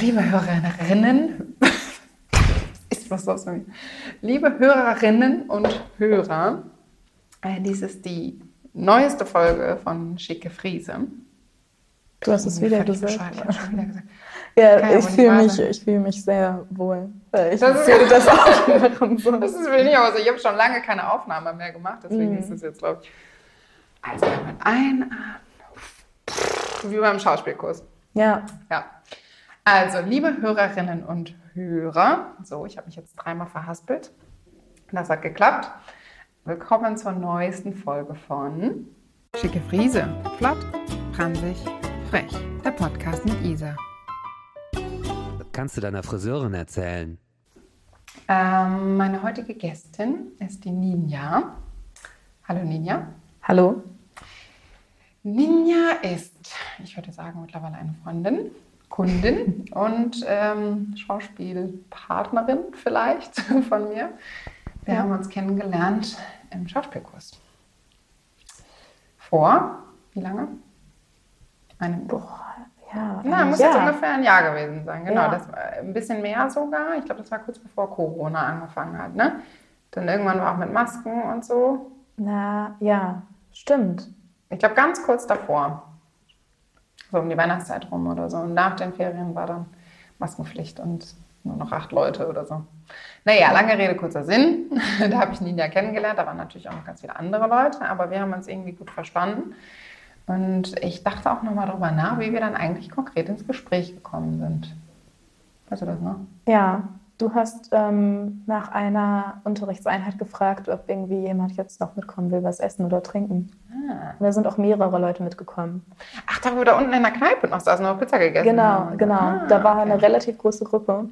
liebe Hörerinnen, ist was los mit mir? Liebe Hörerinnen und Hörer, äh, dies ist die neueste Folge von Schicke Friese. Du hast es wieder gesagt. Ja, ja ich fühle mich, ich fühle mich sehr wohl. Ich Das ist- würde das auch machen. So. Das ist wenig, aber ich habe schon lange keine Aufnahme mehr gemacht, deswegen Mhm. ist es jetzt, glaube ich. Also, einmal einatmen. Wie beim Schauspielkurs. Ja, Ja. Also, liebe Hörerinnen und Hörer, so, ich habe mich jetzt dreimal verhaspelt. Das hat geklappt. Willkommen zur neuesten Folge von Schicke Friese. Flott, pransig, frech. Der Podcast mit Isa. Kannst du deiner Friseurin erzählen? Ähm, meine heutige Gästin ist die Ninja. Hallo Ninja. hallo. Ninja ist, ich würde sagen, mittlerweile eine Freundin, Kundin und ähm, Schauspielpartnerin vielleicht von mir. Wir Ja. haben uns kennengelernt im Schauspielkurs. Vor, wie lange? Einem Boah, ja. Na, muss ja. jetzt ungefähr ein Jahr gewesen sein. Genau, Ja. das war ein bisschen mehr sogar. Ich glaube, das war kurz bevor Corona angefangen hat. Ne? Dann irgendwann war auch mit Masken und so. Na, ja, stimmt. Ich glaube, ganz kurz davor. So um die Weihnachtszeit rum oder so. Und nach den Ferien war dann Maskenpflicht und nur noch acht Leute oder so. Naja, lange Rede, kurzer Sinn. da habe ich Ninja kennengelernt. Da waren natürlich auch noch ganz viele andere Leute, aber wir haben uns irgendwie gut verstanden. Und ich dachte auch nochmal darüber nach, wie wir dann eigentlich konkret ins Gespräch gekommen sind. Weißt du das noch? Ja, du hast ähm, nach einer Unterrichtseinheit gefragt, ob irgendwie jemand jetzt noch mitkommen will, was essen oder trinken. Ah. Und da sind auch mehrere Leute mitgekommen. Ach, da wo wir da unten in der Kneipe noch saßen und noch Pizza gegessen Genau, haben. genau. Ah, da war okay. eine relativ große Gruppe.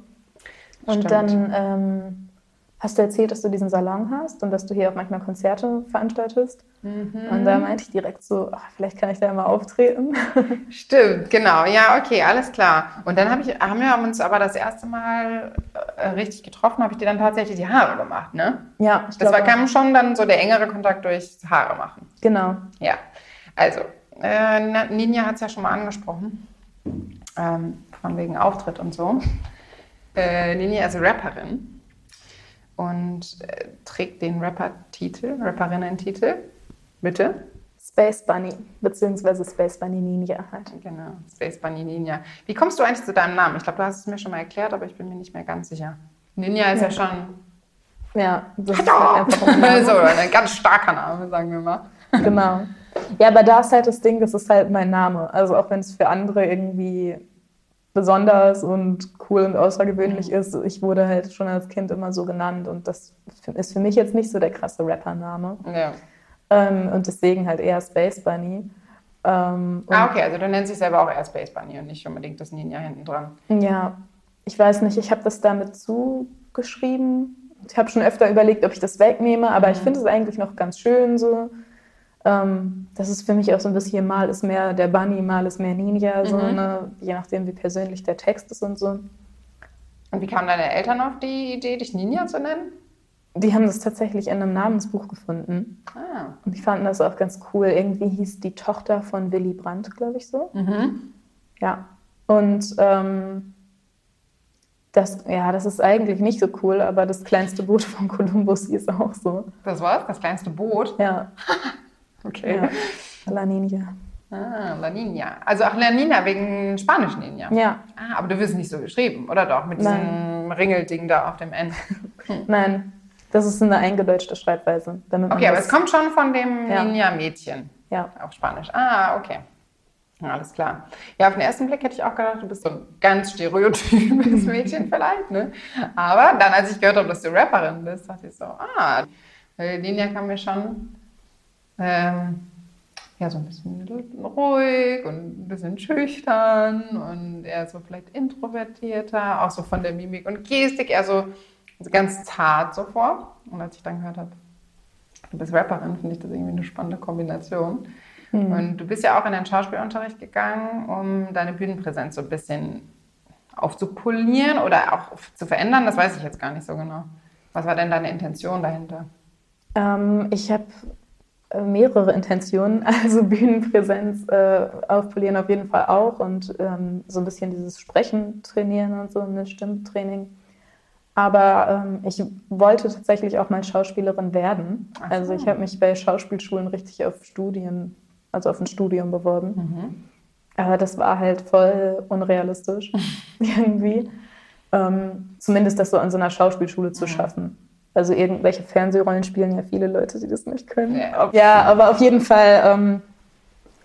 Und Stimmt. dann ähm, hast du erzählt, dass du diesen Salon hast und dass du hier auch manchmal Konzerte veranstaltest. Mhm. Und da meinte ich direkt so, ach, vielleicht kann ich da mal auftreten. Stimmt, genau. Ja, okay, alles klar. Und dann hab ich, haben wir uns aber das erste Mal äh, richtig getroffen, habe ich dir dann tatsächlich die Haare gemacht, ne? ja, ich Das war, kam schon dann so der engere Kontakt durchs Haare machen. genau. Ja, also, äh, Ninja hat es ja schon mal angesprochen, ähm, von wegen Auftritt und so. Äh, Ninja ist Rapperin und äh, trägt den Rapper-Titel, Rapperinnen-Titel. Bitte? Space Bunny, beziehungsweise Space Bunny Ninja halt. Genau, Space Bunny Ninja. Wie kommst du eigentlich zu deinem Namen? Ich glaube, du hast es mir schon mal erklärt, aber ich bin mir nicht mehr ganz sicher. Ninja ist ja, Ja. schon Ja, das ist halt ein so ein ganz starker Name, sagen wir mal. Genau. Ja, aber da ist halt das Ding, das ist halt mein Name. Also auch wenn es für andere irgendwie besonders und cool und außergewöhnlich Mhm. ist, ich wurde halt schon als Kind immer so genannt und das ist für mich jetzt nicht so der krasse Rappername. Ja. Ähm, und deswegen halt eher Space Bunny. Ähm, Ah, okay, also du nennst dich selber auch eher Space Bunny und nicht unbedingt das Ninja hinten dran. Ja, ich weiß nicht, ich habe das damit zugeschrieben. Ich habe schon öfter überlegt, ob ich das wegnehme, aber Mhm. ich finde es eigentlich noch ganz schön so. Ähm, das ist für mich auch so ein bisschen, mal ist mehr der Bunny, mal ist mehr Ninja, so, Mhm. ne? je nachdem, wie persönlich der Text ist und so. Und wie kamen deine Eltern auf die Idee, dich Ninja zu nennen? Die haben das tatsächlich in einem Namensbuch gefunden Ah. und die fanden das auch ganz cool. Irgendwie hieß die Tochter von Willy Brandt, glaube ich so. Mhm. Ja, und ähm, das, ja, das ist eigentlich nicht so cool, aber das kleinste Boot von Kolumbus hieß auch so. Das war's, das kleinste Boot. Ja, Okay. ja. La Niña. Ah, La Nina. Also ach, La Nina wegen spanischen Ninja. Ja, Ah, aber du wirst nicht so geschrieben, oder doch? Mit diesem Ringelding da auf dem N. nein, das ist eine eingedeutschte Schreibweise. Okay, aber es kommt schon von dem Ja. Ninja-Mädchen Ja, auf Spanisch. Ah, okay. Ja, Alles klar. Ja, auf den ersten Blick hätte ich auch gedacht, du bist so ein ganz stereotypes Mädchen vielleicht, ne? Aber dann, als ich gehört habe, dass du Rapperin bist, dachte ich so, ah, Ninja kam mir schon ähm, ja, so ein bisschen ruhig und ein bisschen schüchtern und eher so vielleicht introvertierter, auch so von der Mimik und Gestik eher so so ganz zart so vor. Und als ich dann gehört habe, du bist Rapperin, finde ich das irgendwie eine spannende Kombination. Und du bist ja auch in den Schauspielunterricht gegangen, um deine Bühnenpräsenz so ein bisschen aufzupolieren oder auch zu verändern. Das weiß ich jetzt gar nicht so genau. Was war denn deine Intention dahinter? ähm, ich habe mehrere Intentionen. Also Bühnenpräsenz äh, aufpolieren auf jeden Fall auch und ähm, so ein bisschen dieses Sprechen trainieren und so, ein Stimmtraining. Aber ähm, ich wollte tatsächlich auch mal Schauspielerin werden. Ach Also ich habe mich bei Schauspielschulen richtig auf Studien, also auf ein Studium beworben. Mhm. Aber das war halt voll unrealistisch irgendwie. Ähm, zumindest das so an so einer Schauspielschule zu Mhm. schaffen. Also irgendwelche Fernsehrollen spielen ja viele Leute, die das nicht können. Ja. Ja, aber auf jeden Fall ähm,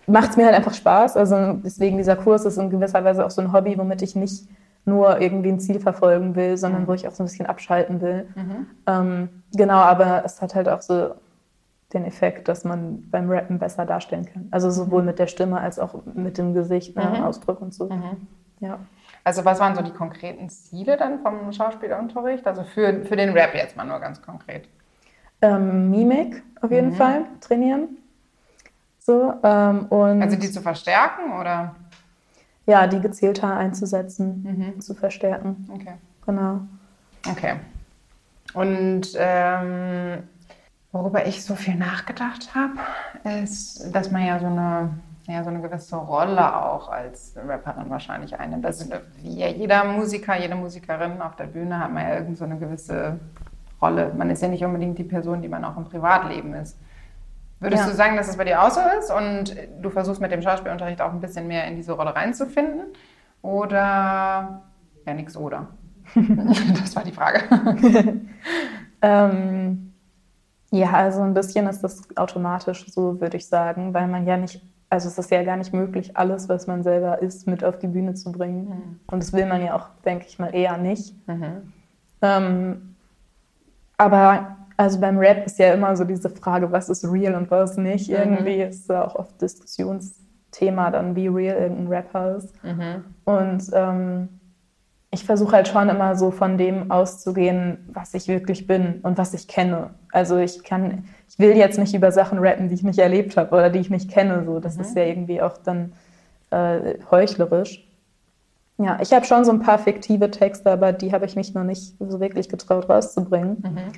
macht es mir halt einfach Spaß. Also deswegen dieser Kurs ist in gewisser Weise auch so ein Hobby, womit ich nicht nur irgendwie ein Ziel verfolgen will, sondern Mhm. wo ich auch so ein bisschen abschalten will. Mhm. Ähm, genau, aber es hat halt auch so den Effekt, dass man beim Rappen besser darstellen kann. Also sowohl mit der Stimme als auch mit dem Gesicht, ne, Mhm. Ausdruck und so. Mhm. Ja. Also was waren so die konkreten Ziele dann vom Schauspielunterricht? Also für, für den Rap jetzt mal nur ganz konkret. Ähm, Mimik auf jeden Mhm. Fall trainieren. So, ähm, und Also die zu verstärken oder? ja, die gezielter einzusetzen, Mhm. zu verstärken. Okay. Genau. Okay. Und ähm, worüber ich so viel nachgedacht habe, ist, dass man ja so eine, ja, so eine gewisse Rolle auch als Rapperin wahrscheinlich einnimmt. Also wie ja jeder Musiker, jede Musikerin auf der Bühne hat man ja irgend so eine gewisse Rolle. Man ist ja nicht unbedingt die Person, die man auch im Privatleben ist. Würdest Ja. du sagen, dass es bei dir auch so ist und du versuchst mit dem Schauspielunterricht auch ein bisschen mehr in diese Rolle reinzufinden? Oder ja, nix oder? das war die Frage. Ähm, ja, also ein bisschen ist das automatisch so, würde ich sagen, weil man ja nicht, also es ist ja gar nicht möglich, alles, was man selber ist, mit auf die Bühne zu bringen. Und das will man ja auch, denke ich mal, eher nicht. Mhm. Ähm, aber also beim Rap ist ja immer so diese Frage, was ist real und was nicht. Mhm. Irgendwie ist da auch oft Diskussionsthema dann, wie real irgendein Rapper ist. Mhm. Und ähm, ich versuche halt schon immer so von dem auszugehen, was ich wirklich bin und was ich kenne. Also ich kann, ich will jetzt nicht über Sachen rappen, die ich nicht erlebt habe oder die ich nicht kenne. So, das Mhm. ist ja irgendwie auch dann äh, heuchlerisch. Ja, ich habe schon so ein paar fiktive Texte, aber die habe ich mich noch nicht so wirklich getraut rauszubringen. Mhm.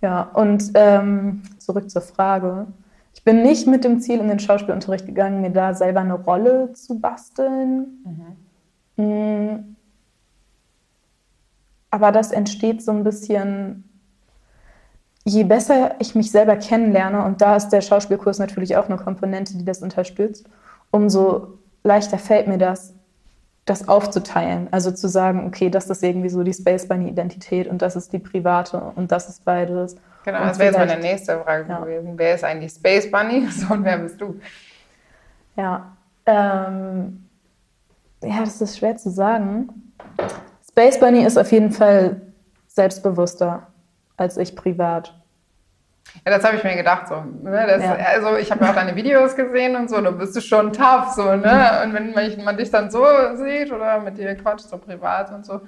Ja, und ähm, zurück zur Frage. Ich bin nicht mit dem Ziel in den Schauspielunterricht gegangen, mir da selber eine Rolle zu basteln. Mhm. Aber das entsteht so ein bisschen, je besser ich mich selber kennenlerne, und da ist der Schauspielkurs natürlich auch eine Komponente, die das unterstützt, umso leichter fällt mir das, das aufzuteilen. Also zu sagen, okay, das ist irgendwie so die Space Bunny-Identität und das ist die private und das ist beides. Genau, Und das wäre jetzt meine nächste Frage Ja. gewesen. Wer ist eigentlich Space Bunny? So, und wer bist du? Ja, ähm, ja, das ist schwer zu sagen. Space Bunny ist auf jeden Fall selbstbewusster als ich privat. Ja, das habe ich mir gedacht. So, ne? das, Ja. Also ich habe ja auch deine Videos gesehen und so, da bist du schon tough. So, ne? Und wenn man, man dich dann so sieht oder mit dir quatscht, so privat und so,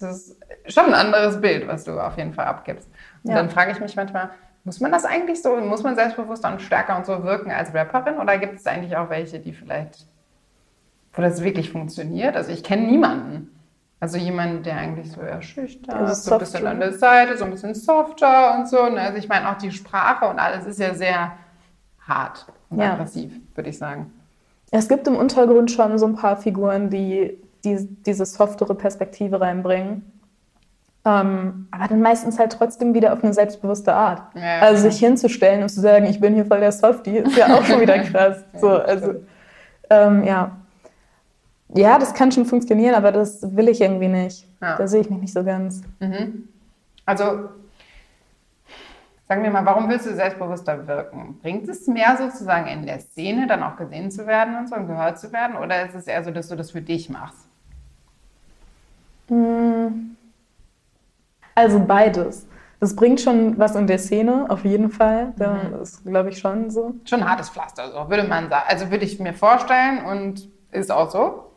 das ist schon ein anderes Bild, was du auf jeden Fall abgibst. Und Ja. dann frage ich mich manchmal, muss man das eigentlich so, muss man selbstbewusster und stärker und so wirken als Rapperin? Oder gibt es eigentlich auch welche, die vielleicht, wo das wirklich funktioniert? Also ich kenne niemanden. Also jemand, der eigentlich so eher schüchtern Also ist, so ein bisschen an der Seite, so ein bisschen softer und so. Und Also ich meine auch die Sprache und alles ist ja sehr hart und Ja. aggressiv, würde ich sagen. Es gibt im Untergrund schon so ein paar Figuren, die, die diese softere Perspektive reinbringen. Ähm, aber dann meistens halt trotzdem wieder auf eine selbstbewusste Art. Ja, also sich hinzustellen und zu sagen, ich bin hier voll der Softie, ist ja auch schon wieder krass. So, also, ähm, ja. Ja, das kann schon funktionieren, aber das will ich irgendwie nicht. Ja. Da sehe ich mich nicht so ganz. Mhm. Also, sagen wir mal, warum willst du selbstbewusster wirken? Bringt es mehr sozusagen in der Szene dann auch gesehen zu werden und so und gehört zu werden? Oder ist es eher so, dass du das für dich machst? Mm. Also beides. Das bringt schon was in der Szene, auf jeden Fall. Da Mhm. ist, glaube ich, schon so. Schon ein hartes Pflaster, so würde man sagen. Also würde ich mir vorstellen und ist auch so.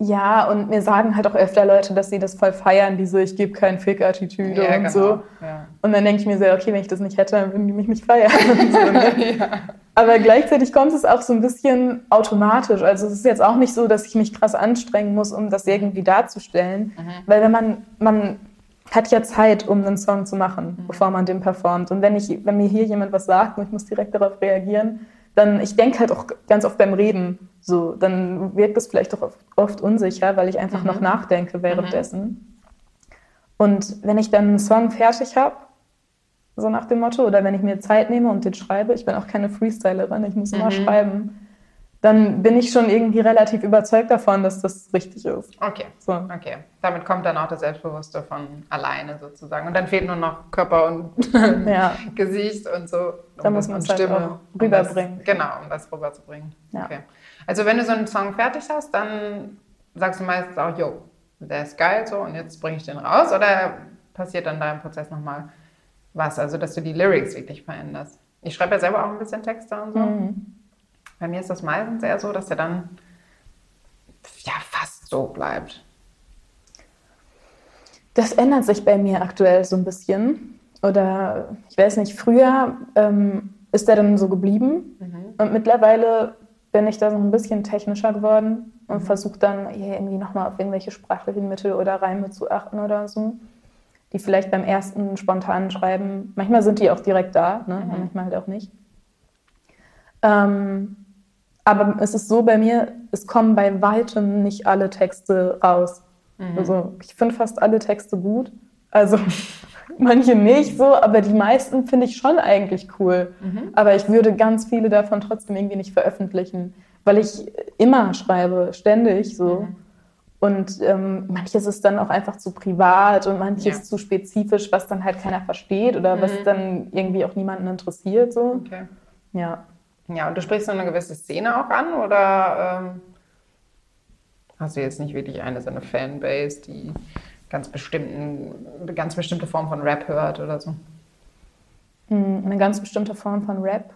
Ja, und mir sagen halt auch öfter Leute, dass sie das voll feiern, diese Ich gebe keinen Fick-Attitüde Ja, und genau. so. Ja. Und dann denke ich mir so, okay, wenn ich das nicht hätte, dann würden die mich nicht feiern. So, ne? ja. Aber gleichzeitig kommt es auch so ein bisschen automatisch. Also es ist jetzt auch nicht so, dass ich mich krass anstrengen muss, um das irgendwie darzustellen. Mhm. Weil wenn man, man hat ja Zeit, um einen Song zu machen, Mhm. bevor man den performt. Und wenn, ich, wenn mir hier jemand was sagt und ich muss direkt darauf reagieren, dann, ich denke halt auch ganz oft beim Reden so, dann wirkt es vielleicht auch oft, oft unsicher, weil ich einfach Mhm. noch nachdenke währenddessen. Und wenn ich dann einen Song fertig habe, so nach dem Motto, oder wenn ich mir Zeit nehme und den schreibe, ich bin auch keine Freestylerin, ich muss immer Mhm. schreiben, dann bin ich schon irgendwie relativ überzeugt davon, dass das richtig ist. Okay. So. Okay, damit kommt dann auch das Selbstbewusste von alleine sozusagen. Und dann fehlt nur noch Körper und Ja. Gesicht und so. Da Um muss man und es halt auch um rüberbringen. Das, genau, um das rüberzubringen. Ja. Okay. Also wenn du so einen Song fertig hast, dann sagst du meistens auch, yo, der ist geil so und jetzt bringe ich den raus. Oder passiert dann da im Prozess nochmal was? Also dass du die Lyrics wirklich veränderst. Ich schreibe ja selber auch ein bisschen Texte und so. Mhm. Bei mir ist das meistens eher so, dass der dann ja fast so bleibt. Das ändert sich bei mir aktuell so ein bisschen. Oder ich weiß nicht, früher ähm, ist der dann so geblieben. Und mittlerweile bin ich da so ein bisschen technischer geworden und versuche dann hier irgendwie nochmal auf irgendwelche sprachlichen Mittel oder Reime zu achten oder so. Die vielleicht beim ersten spontanen Schreiben, manchmal sind die auch direkt da, ne? und manchmal halt auch nicht. Ähm, aber es ist so bei mir, es kommen bei weitem nicht alle Texte raus. Also ich finde fast alle Texte gut. Also manche nicht so, aber die meisten finde ich schon eigentlich cool. Aber ich würde ganz viele davon trotzdem irgendwie nicht veröffentlichen, weil ich immer schreibe, ständig so. Und ähm, manches ist dann auch einfach zu privat und manches Ja. zu spezifisch, was dann halt keiner versteht oder was dann irgendwie auch niemanden interessiert. So. Okay. Ja. Ja, und du sprichst so eine gewisse Szene auch an oder ähm, hast du jetzt nicht wirklich eine so eine Fanbase, die ganz bestimmten, eine ganz bestimmte Form von Rap hört oder so? Mm, Eine ganz bestimmte Form von Rap.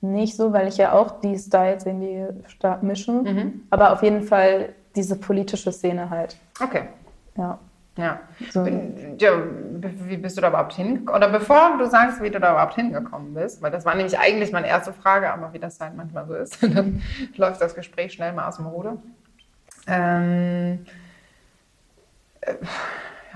Nicht so, weil ich ja auch die Styles irgendwie stark mische. Aber auf jeden Fall diese politische Szene halt. Okay. Ja. Ja. So. ja. Wie bist du da überhaupt hingekommen? Oder bevor du sagst, wie du da überhaupt hingekommen bist, weil das war nämlich eigentlich meine erste Frage, aber wie das halt manchmal so ist, dann läuft das Gespräch schnell mal aus dem Ruder. Ähm, äh,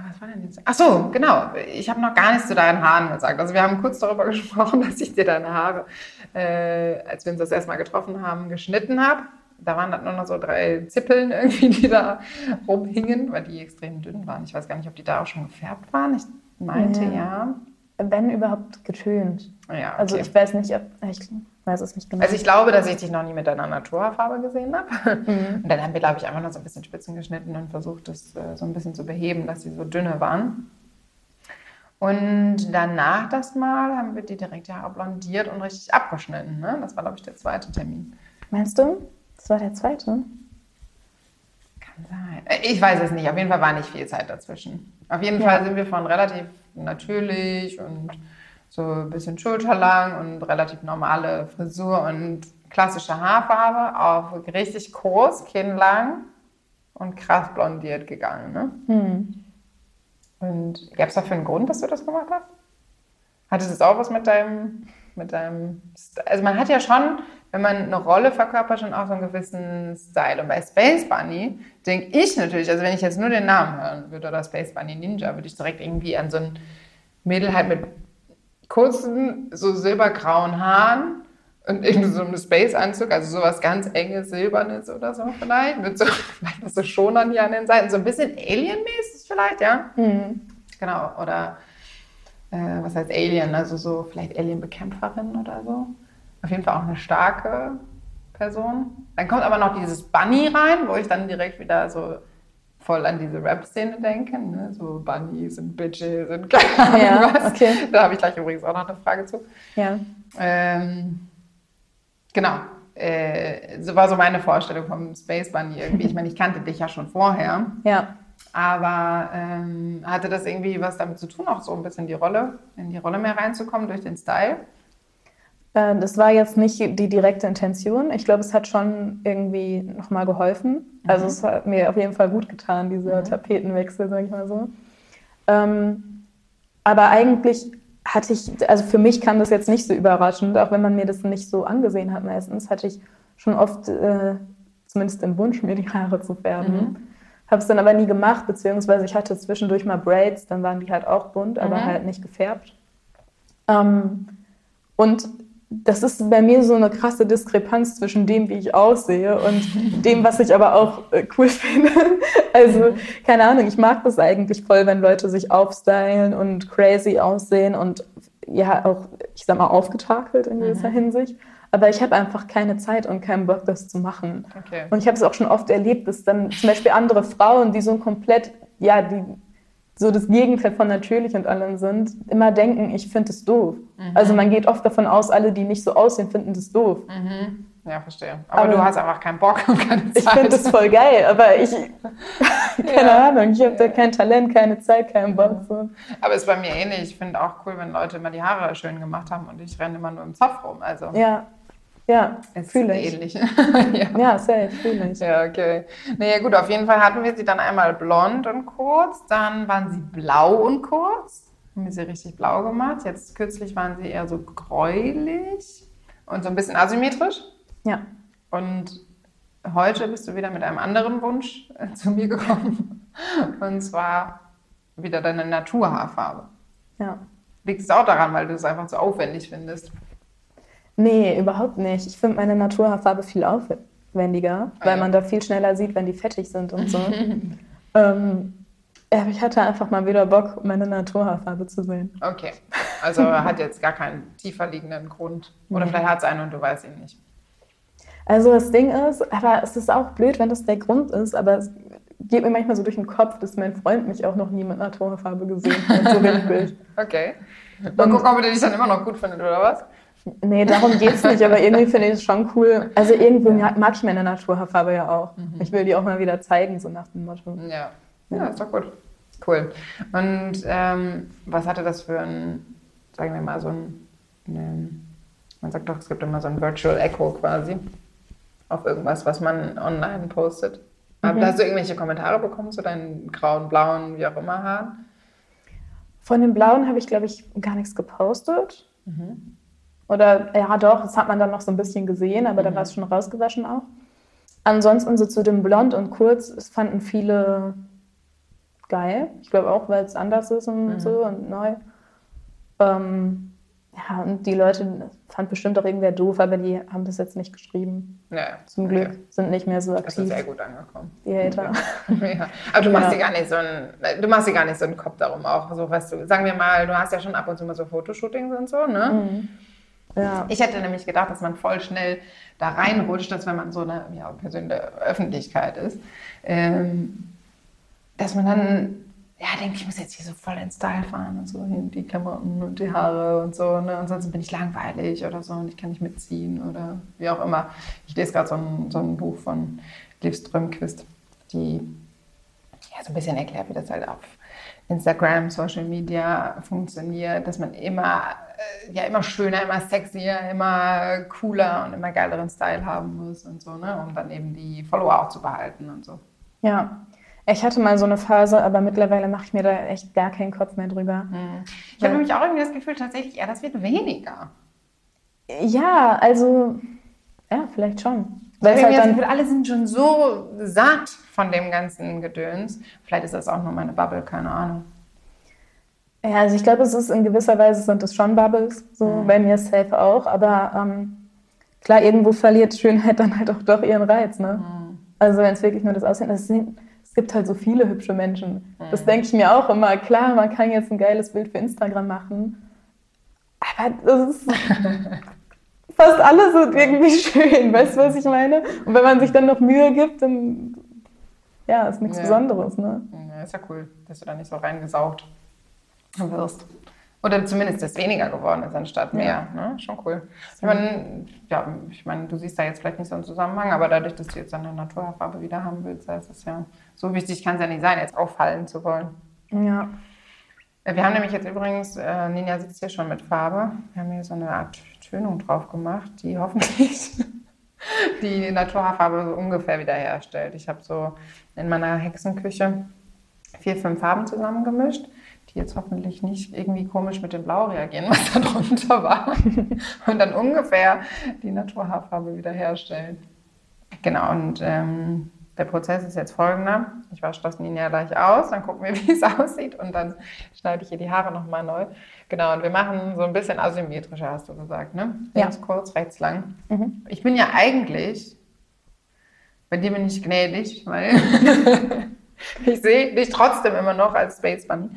was war denn jetzt? Ach so, genau. Ich habe noch gar nichts zu deinen Haaren gesagt. Also wir haben kurz darüber gesprochen, dass ich dir deine Haare, äh, als wir uns das erste Mal getroffen haben, geschnitten habe. Da waren dann nur noch so drei Zippeln irgendwie, die da rumhingen, weil die extrem dünn waren. Ich weiß gar nicht, ob die da auch schon gefärbt waren. Ich meinte ja. Ja. Wenn überhaupt getönt. Ja, okay. Also ich weiß nicht, ob, ich weiß es nicht genau. Also ich glaube, dass ich dich noch nie mit deiner Naturhaarfarbe gesehen habe. Und dann haben wir, glaube ich, einfach nur so ein bisschen Spitzen geschnitten und versucht, das äh, so ein bisschen zu beheben, dass sie so dünne waren. Und danach das Mal haben wir die direkt die Haare blondiert und richtig abgeschnitten. Ne? Das war, glaube ich, der zweite Termin. Meinst du? Das war der zweite? Kann sein. Ich weiß es nicht. Auf jeden Fall war nicht viel Zeit dazwischen. Auf jeden Ja. Fall sind wir von relativ natürlich und so ein bisschen schulterlang und relativ normale Frisur und klassische Haarfarbe auf richtig groß, kinnlang und krass blondiert gegangen. Ne? Hm. Und gab es dafür einen Grund, dass du das gemacht hast? Hatte das auch was mit deinem, mit deinem, also man hat ja schon, wenn man eine Rolle verkörpert, schon auch so einen gewissen Style. Und bei Space Bunny denke ich natürlich, also wenn ich jetzt nur den Namen hören würde oder Space Bunny Ninja, würde ich direkt irgendwie an so ein Mädel halt mit kurzen, so silbergrauen Haaren und irgendwie so einem Space-Anzug, also sowas ganz enges, silbernes oder so vielleicht, mit so, vielleicht was so Schonern hier an den Seiten, so ein bisschen Alien-mäßig vielleicht, ja? Hm. Genau, oder äh, was heißt Alien? Also so vielleicht Alien-Bekämpferin oder so. Auf jeden Fall auch eine starke Person. Dann kommt aber noch dieses Bunny rein, wo ich dann direkt wieder so voll an diese Rap-Szene denke. Ne? So Bunnies und Bitches und keine Ahnung Ja, was. okay. Da habe ich gleich übrigens auch noch eine Frage zu. Ja. Ähm, genau. Äh, so war so meine Vorstellung vom Space Bunny irgendwie. Ich meine, ich kannte dich ja schon vorher. Ja. Aber ähm, hatte das irgendwie was damit zu tun, auch so ein bisschen die Rolle, in die Rolle mehr reinzukommen durch den Style? Äh, Das war jetzt nicht die direkte Intention. Ich glaube, es hat schon irgendwie nochmal geholfen. Also es hat mir auf jeden Fall gut getan, dieser Tapetenwechsel, sage ich mal so. Ähm, aber eigentlich hatte ich, also für mich kam das jetzt nicht so überraschend, auch wenn man mir das nicht so angesehen hat meistens, hatte ich schon oft äh, zumindest den Wunsch, mir die Haare zu färben. Habe es dann aber nie gemacht, beziehungsweise ich hatte zwischendurch mal Braids, dann waren die halt auch bunt, aber Mhm. halt nicht gefärbt. Ähm, und das ist bei mir so eine krasse Diskrepanz zwischen dem, wie ich aussehe und dem, was ich aber auch äh, cool finde. Also, keine Ahnung, ich mag das eigentlich voll, wenn Leute sich aufstylen und crazy aussehen und ja, auch, ich sag mal, aufgetakelt in gewisser Hinsicht. Aber ich habe einfach keine Zeit und keinen Bock, das zu machen. Okay. Und ich habe es auch schon oft erlebt, dass dann zum Beispiel andere Frauen, die so komplett, ja, die so das Gegenteil von natürlich und allem sind, immer denken, ich finde es doof. Also man geht oft davon aus, alle, die nicht so aussehen, finden das doof. Ja, verstehe. Aber, Aber- du hast einfach keinen Bock und keine Zeit. Ich finde das voll geil, aber ich, keine Ja. Ahnung, ich habe da kein Talent, keine Zeit, keinen Bock. So. Aber ist bei mir ähnlich. Ich finde auch cool, wenn Leute immer die Haare schön gemacht haben und ich renne immer nur im Zopf rum. Also Ja, ja, ist fühle ich. ähnlich. ja. Ja, safe, fühle ich. Ja, okay. Nee, gut, auf jeden Fall hatten wir sie dann einmal blond und kurz, dann waren sie blau und kurz. Haben wir sie richtig blau gemacht. Jetzt kürzlich waren sie eher so gräulich und so ein bisschen asymmetrisch. Ja. Und heute bist du wieder mit einem anderen Wunsch äh, zu mir gekommen. Und zwar wieder deine Naturhaarfarbe. ja. Liegt es auch daran, weil du es einfach so aufwendig findest? Nee, überhaupt nicht. Ich finde meine Naturhaarfarbe viel aufwendiger, Ah, weil ja. man da viel schneller sieht, wenn die fettig sind und so. ähm, ja, aber ich hatte einfach mal wieder Bock, meine Naturhaarfarbe zu sehen. Okay. Also hat jetzt gar keinen tiefer liegenden Grund. Oder Nee. vielleicht hat es einen und du weißt ihn nicht. Also das Ding ist, aber es ist auch blöd, wenn das der Grund ist, aber es geht mir manchmal so durch den Kopf, dass mein Freund mich auch noch nie mit Naturhaarfarbe gesehen hat, so richtig. Okay. Mal gucken, ob er dich dann immer noch gut findet, oder was? Nee, darum geht's nicht, aber irgendwie finde ich es schon cool. Also irgendwie mag mag ich meine Naturhaarfarbe ja auch. Ich will die auch mal wieder zeigen, so nach dem Motto. Ja. Ja, ist doch gut. Cool. Und ähm, was hatte das für ein, sagen wir mal, so ein, eine, man sagt doch, es gibt immer so ein Virtual Echo quasi auf irgendwas, was man online postet. Aber Hast du irgendwelche Kommentare bekommen zu deinen grauen, blauen, wie auch immer Haaren? Von den blauen habe ich, glaube ich, gar nichts gepostet. Oder ja, doch, das hat man dann noch so ein bisschen gesehen, aber da war es schon rausgewaschen auch. Ansonsten so zu dem Blond und Kurz, es fanden viele geil. Ich glaube auch, weil es anders ist und so und neu. Ähm, ja, und die Leute fand bestimmt auch irgendwer doof, aber die haben das jetzt nicht geschrieben. Ja, Zum Glück Okay. sind nicht mehr so Das ist aktiv, sehr gut angekommen. die Hater. ja. Aber du machst Ja. dir gar nicht so einen, du machst dir gar nicht so einen Kopf darum auch. So, weißt du, sagen wir mal, du hast ja schon ab und zu mal so Fotoshootings und so, ne? Mhm. Ja. Ich hätte nämlich gedacht, dass man voll schnell da reinrutscht, dass wenn man so eine ja, Person Öffentlichkeit ist, ähm, dass man dann ja denkt, ich muss jetzt hier so voll in Style fahren und so, die Klamotten und die Haare und so, ne? Ansonsten bin ich langweilig oder so und ich kann nicht mitziehen oder wie auch immer. Ich lese gerade so ein, so ein Buch von Liv Strömquist, die ja, so ein bisschen erklärt, wie das halt auf Instagram, Social Media funktioniert, dass man immer, äh, ja, immer schöner, immer sexier, immer cooler und immer geileren Style haben muss und so, ne? um dann eben die Follower auch zu behalten und so. Ja. Ich hatte mal so eine Phase, aber mittlerweile mache ich mir da echt gar keinen Kopf mehr drüber. Ich habe nämlich auch irgendwie das Gefühl, tatsächlich, ja, das wird weniger. Ja, also, ja, vielleicht schon. Weil halt dann, alle sind schon so satt von dem ganzen Gedöns. Vielleicht ist das auch nur meine Bubble, keine Ahnung. ja, also ich glaube, es ist in gewisser Weise sind es schon Bubbles, so bei mir safe auch, aber ähm, klar, irgendwo verliert Schönheit dann halt auch doch ihren Reiz, ne? Also wenn es wirklich nur das Aussehen ist, es gibt halt so viele hübsche Menschen. Das denke ich mir auch immer. Klar, man kann jetzt ein geiles Bild für Instagram machen, aber das ist fast alle sind irgendwie schön, weißt du, was ich meine? Und wenn man sich dann noch Mühe gibt, dann ja, ist nichts Ja. Besonderes, ne? Ja, ist ja cool, dass du da nicht so reingesaugt wirst. Oder zumindest ist weniger geworden ist anstatt mehr. Ne? Schon cool. Ich meine, ja, ich meine, du siehst da jetzt vielleicht nicht so einen Zusammenhang, aber dadurch, dass du jetzt deine Naturhaarfarbe wieder haben willst, ist es ja so wichtig, kann es ja nicht sein, jetzt auffallen zu wollen. Ja. Äh, Wir haben nämlich jetzt übrigens, äh, Ninja sitzt hier schon mit Farbe. Wir haben hier so eine Art Tönung drauf gemacht, die hoffentlich die Naturhaarfarbe so ungefähr wiederherstellt. Ich habe so in meiner Hexenküche vier, fünf Farben zusammengemischt, die jetzt hoffentlich nicht irgendwie komisch mit dem Blau reagieren, was da drunter war. Und dann ungefähr die Naturhaarfarbe wiederherstellen. Genau, und ähm, der Prozess ist jetzt folgender. Ich wasche das Ninja gleich aus, dann gucken wir, wie es aussieht und dann schneide ich ihr die Haare nochmal neu. Genau, und wir machen so ein bisschen asymmetrischer, hast du gesagt, ne? Ja. Links kurz, rechts lang. Mhm. Ich bin ja eigentlich, bei dir bin ich gnädig, weil ich sehe dich trotzdem immer noch als Space Bunny.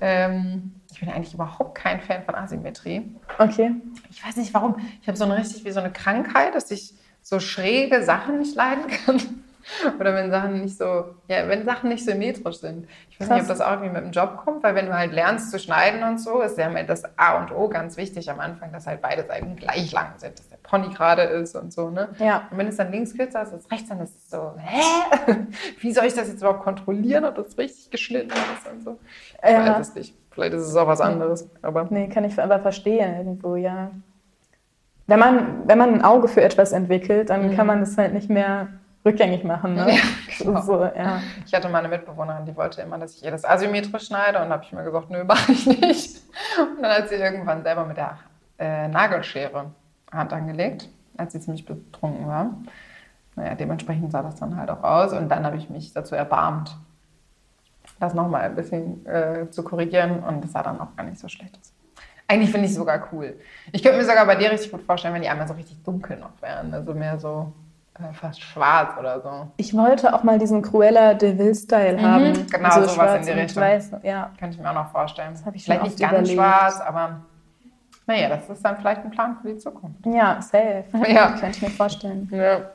Ähm, ich bin eigentlich überhaupt kein Fan von Asymmetrie. Okay. Ich weiß nicht warum. Ich habe so eine richtig wie so eine Krankheit, dass ich so schräge Sachen nicht leiden kann. Oder wenn Sachen nicht so, ja, wenn Sachen nicht symmetrisch sind. Ich weiß nicht, ob Krass. das auch irgendwie mit dem Job kommt, weil wenn du halt lernst zu schneiden und so, ist ja das A und O ganz wichtig am Anfang, dass halt beide Seiten gleich lang sind, dass der Pony gerade ist und so, ne? Ja. Und wenn es dann links kürzer ist als rechts, dann ist es so, hä? Wie soll ich das jetzt überhaupt kontrollieren, ob das richtig geschnitten ist und so? Ich Ja. weiß es nicht. Vielleicht ist es auch was anderes, aber. Nee, kann ich aber verstehen irgendwo, ja. Wenn man, wenn man ein Auge für etwas entwickelt, dann kann man das halt nicht mehr rückgängig machen. Ne? Ja, genau. so, ja. Ich hatte mal eine Mitbewohnerin, die wollte immer, dass ich ihr das asymmetrisch schneide und habe ich mir gesagt, nö, mache ich nicht. Und dann hat sie irgendwann selber mit der äh, Nagelschere Hand angelegt, als sie ziemlich betrunken war. Naja, dementsprechend sah das dann halt auch aus und dann habe ich mich dazu erbarmt, das nochmal ein bisschen äh, zu korrigieren und das sah dann auch gar nicht so schlecht aus. Eigentlich finde ich es sogar cool. Ich könnte mir sogar bei dir richtig gut vorstellen, wenn die einmal so richtig dunkel noch wären, also mehr so fast schwarz oder so. Ich wollte auch mal diesen Cruella de Vil-Style haben. genau, so sowas schwarz in die Richtung. weiß. Ja. Könnte ich mir auch noch vorstellen. Das ich vielleicht nicht ganz überlegt. schwarz, aber naja, das ist dann vielleicht ein Plan für die Zukunft. ja, safe. Ja. Könnte ich mir vorstellen. Ja,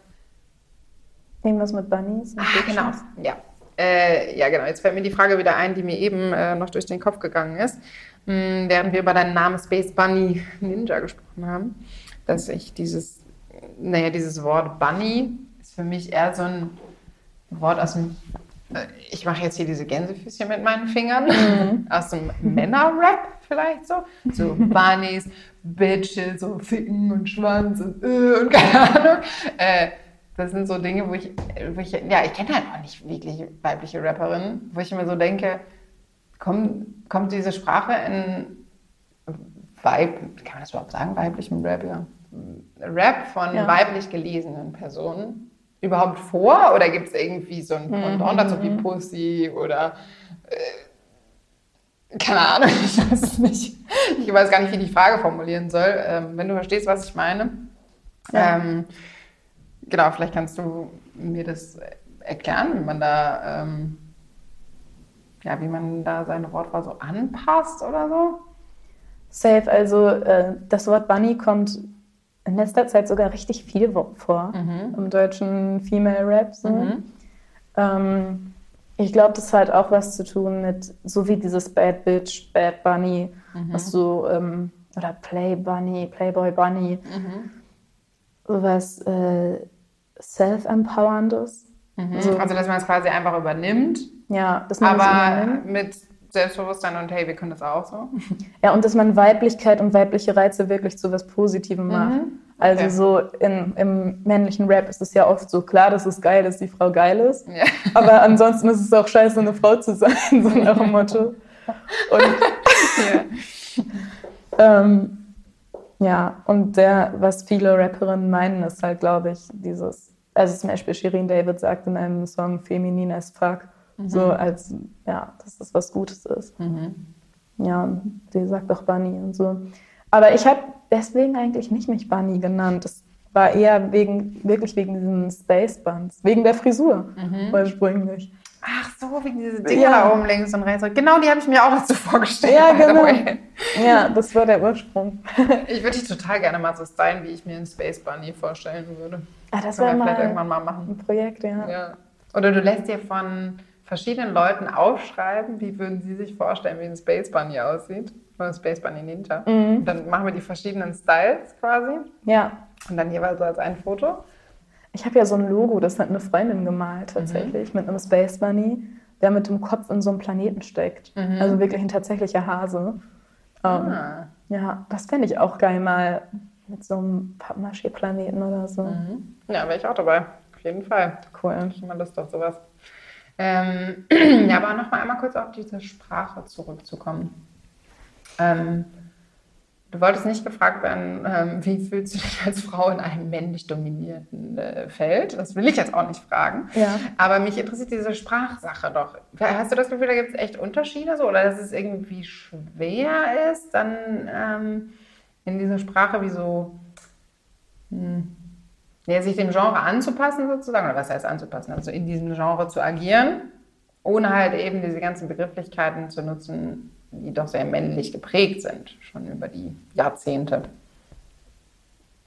Irgendwas mit Bunnies? und ah, genau. Ja. Äh, ja, genau. Jetzt fällt mir die Frage wieder ein, die mir eben äh, noch durch den Kopf gegangen ist, mh, während wir über deinen Namen Space Bunny Ninja gesprochen haben, dass ich dieses, naja, dieses Wort Bunny ist für mich eher so ein Wort aus dem, äh, ich mache jetzt hier diese Gänsefüßchen mit meinen Fingern, aus dem Männer-Rap vielleicht so. So Bunnies, Bitches, so Ficken und Schwanz und, äh, und keine Ahnung. Äh, das sind so Dinge, wo ich, wo ich ja, ich kenne halt auch nicht wirklich weibliche Rapperinnen, wo ich immer so denke, kommt, kommt diese Sprache in Weib, kann man das überhaupt sagen, weiblichem Rap, ja. Rap von Ja. weiblich gelesenen Personen überhaupt vor? Oder gibt es irgendwie so ein Pendant dazu wie Pussy oder äh, keine Ahnung, ich weiß es nicht. Ich weiß gar nicht, wie ich die Frage formulieren soll. Ähm, wenn du verstehst, was ich meine. Ja. Ähm, genau, vielleicht kannst du mir das erklären, wie man da, ähm, ja, wie man da seine Wortwahl so anpasst oder so. Safe, also äh, das Wort Bunny kommt in letzter Zeit sogar richtig viel vor im deutschen Female Rap. So. Ähm, ich glaube, das hat auch was zu tun mit, so wie dieses Bad Bitch, Bad Bunny, was so, ähm, oder Play Bunny, Playboy Bunny, sowas äh, Self-Empowerndes. So, Also, dass man es quasi einfach übernimmt, ja, dass man das aber übernimmt. mit Selbstbewusstsein und hey, wir können das auch so. Ja, und dass man Weiblichkeit und weibliche Reize wirklich zu was Positivem macht. Also Okay. so in, im männlichen Rap ist es ja oft so klar, dass es geil ist, die Frau geil ist. Ja. Aber ansonsten ist es auch scheiße, eine Frau zu sein, so nach dem Motto. Und ja. ähm, ja, und der, was viele Rapperinnen meinen, ist halt, glaube ich, dieses, also zum Beispiel Shirin David sagt in einem Song feminin as fuck, so als, ja, dass das was Gutes ist. Ja, und die sagt auch Bunny und so. Aber ich habe deswegen eigentlich nicht mich Bunny genannt. Das war eher wegen, wirklich wegen diesen Space Buns, wegen der Frisur ursprünglich. Ach so, wegen diese Dinger Ja. da oben links und rechts. Genau, die habe ich mir auch dazu vorgestellt. Ja, genau. Ja, das war der Ursprung. Ich würde dich total gerne mal so stylen, wie ich mir einen Space Bunny vorstellen würde. Ah, das Können wäre wir vielleicht irgendwann mal machen. ein Projekt, ja. Ja. Oder du lässt dir von verschiedenen Leuten aufschreiben, wie würden sie sich vorstellen, wie ein Space Bunny aussieht. Oder ein Space Bunny Ninja. Mhm. Dann machen wir die verschiedenen Styles quasi. Ja. Und dann jeweils so als ein Foto. Ich habe ja so ein Logo, das hat eine Freundin gemalt tatsächlich, mit einem Space Bunny, der mit dem Kopf in so einem Planeten steckt. Also wirklich ein tatsächlicher Hase. Ähm, Ah. Ja, das fände ich auch geil mal mit so einem Pappmaché-Planeten oder so. Ja, wäre ich auch dabei. Auf jeden Fall. Cool. Ich habe mal Lust auf sowas. Ähm, ja, aber nochmal einmal kurz auf diese Sprache zurückzukommen. Ähm, Du wolltest nicht gefragt werden, ähm, wie fühlst du dich als Frau in einem männlich dominierten äh, Feld? Das will ich jetzt auch nicht fragen. Ja. Aber mich interessiert diese Sprachsache doch. Hast du das Gefühl, da gibt es echt Unterschiede so? Oder dass es irgendwie schwer ist, dann ähm, in dieser Sprache wie so, hm, ja, sich dem Genre anzupassen sozusagen? Oder was heißt anzupassen? Also in diesem Genre zu agieren, ohne halt eben diese ganzen Begrifflichkeiten zu nutzen, die doch sehr männlich geprägt sind, schon über die Jahrzehnte.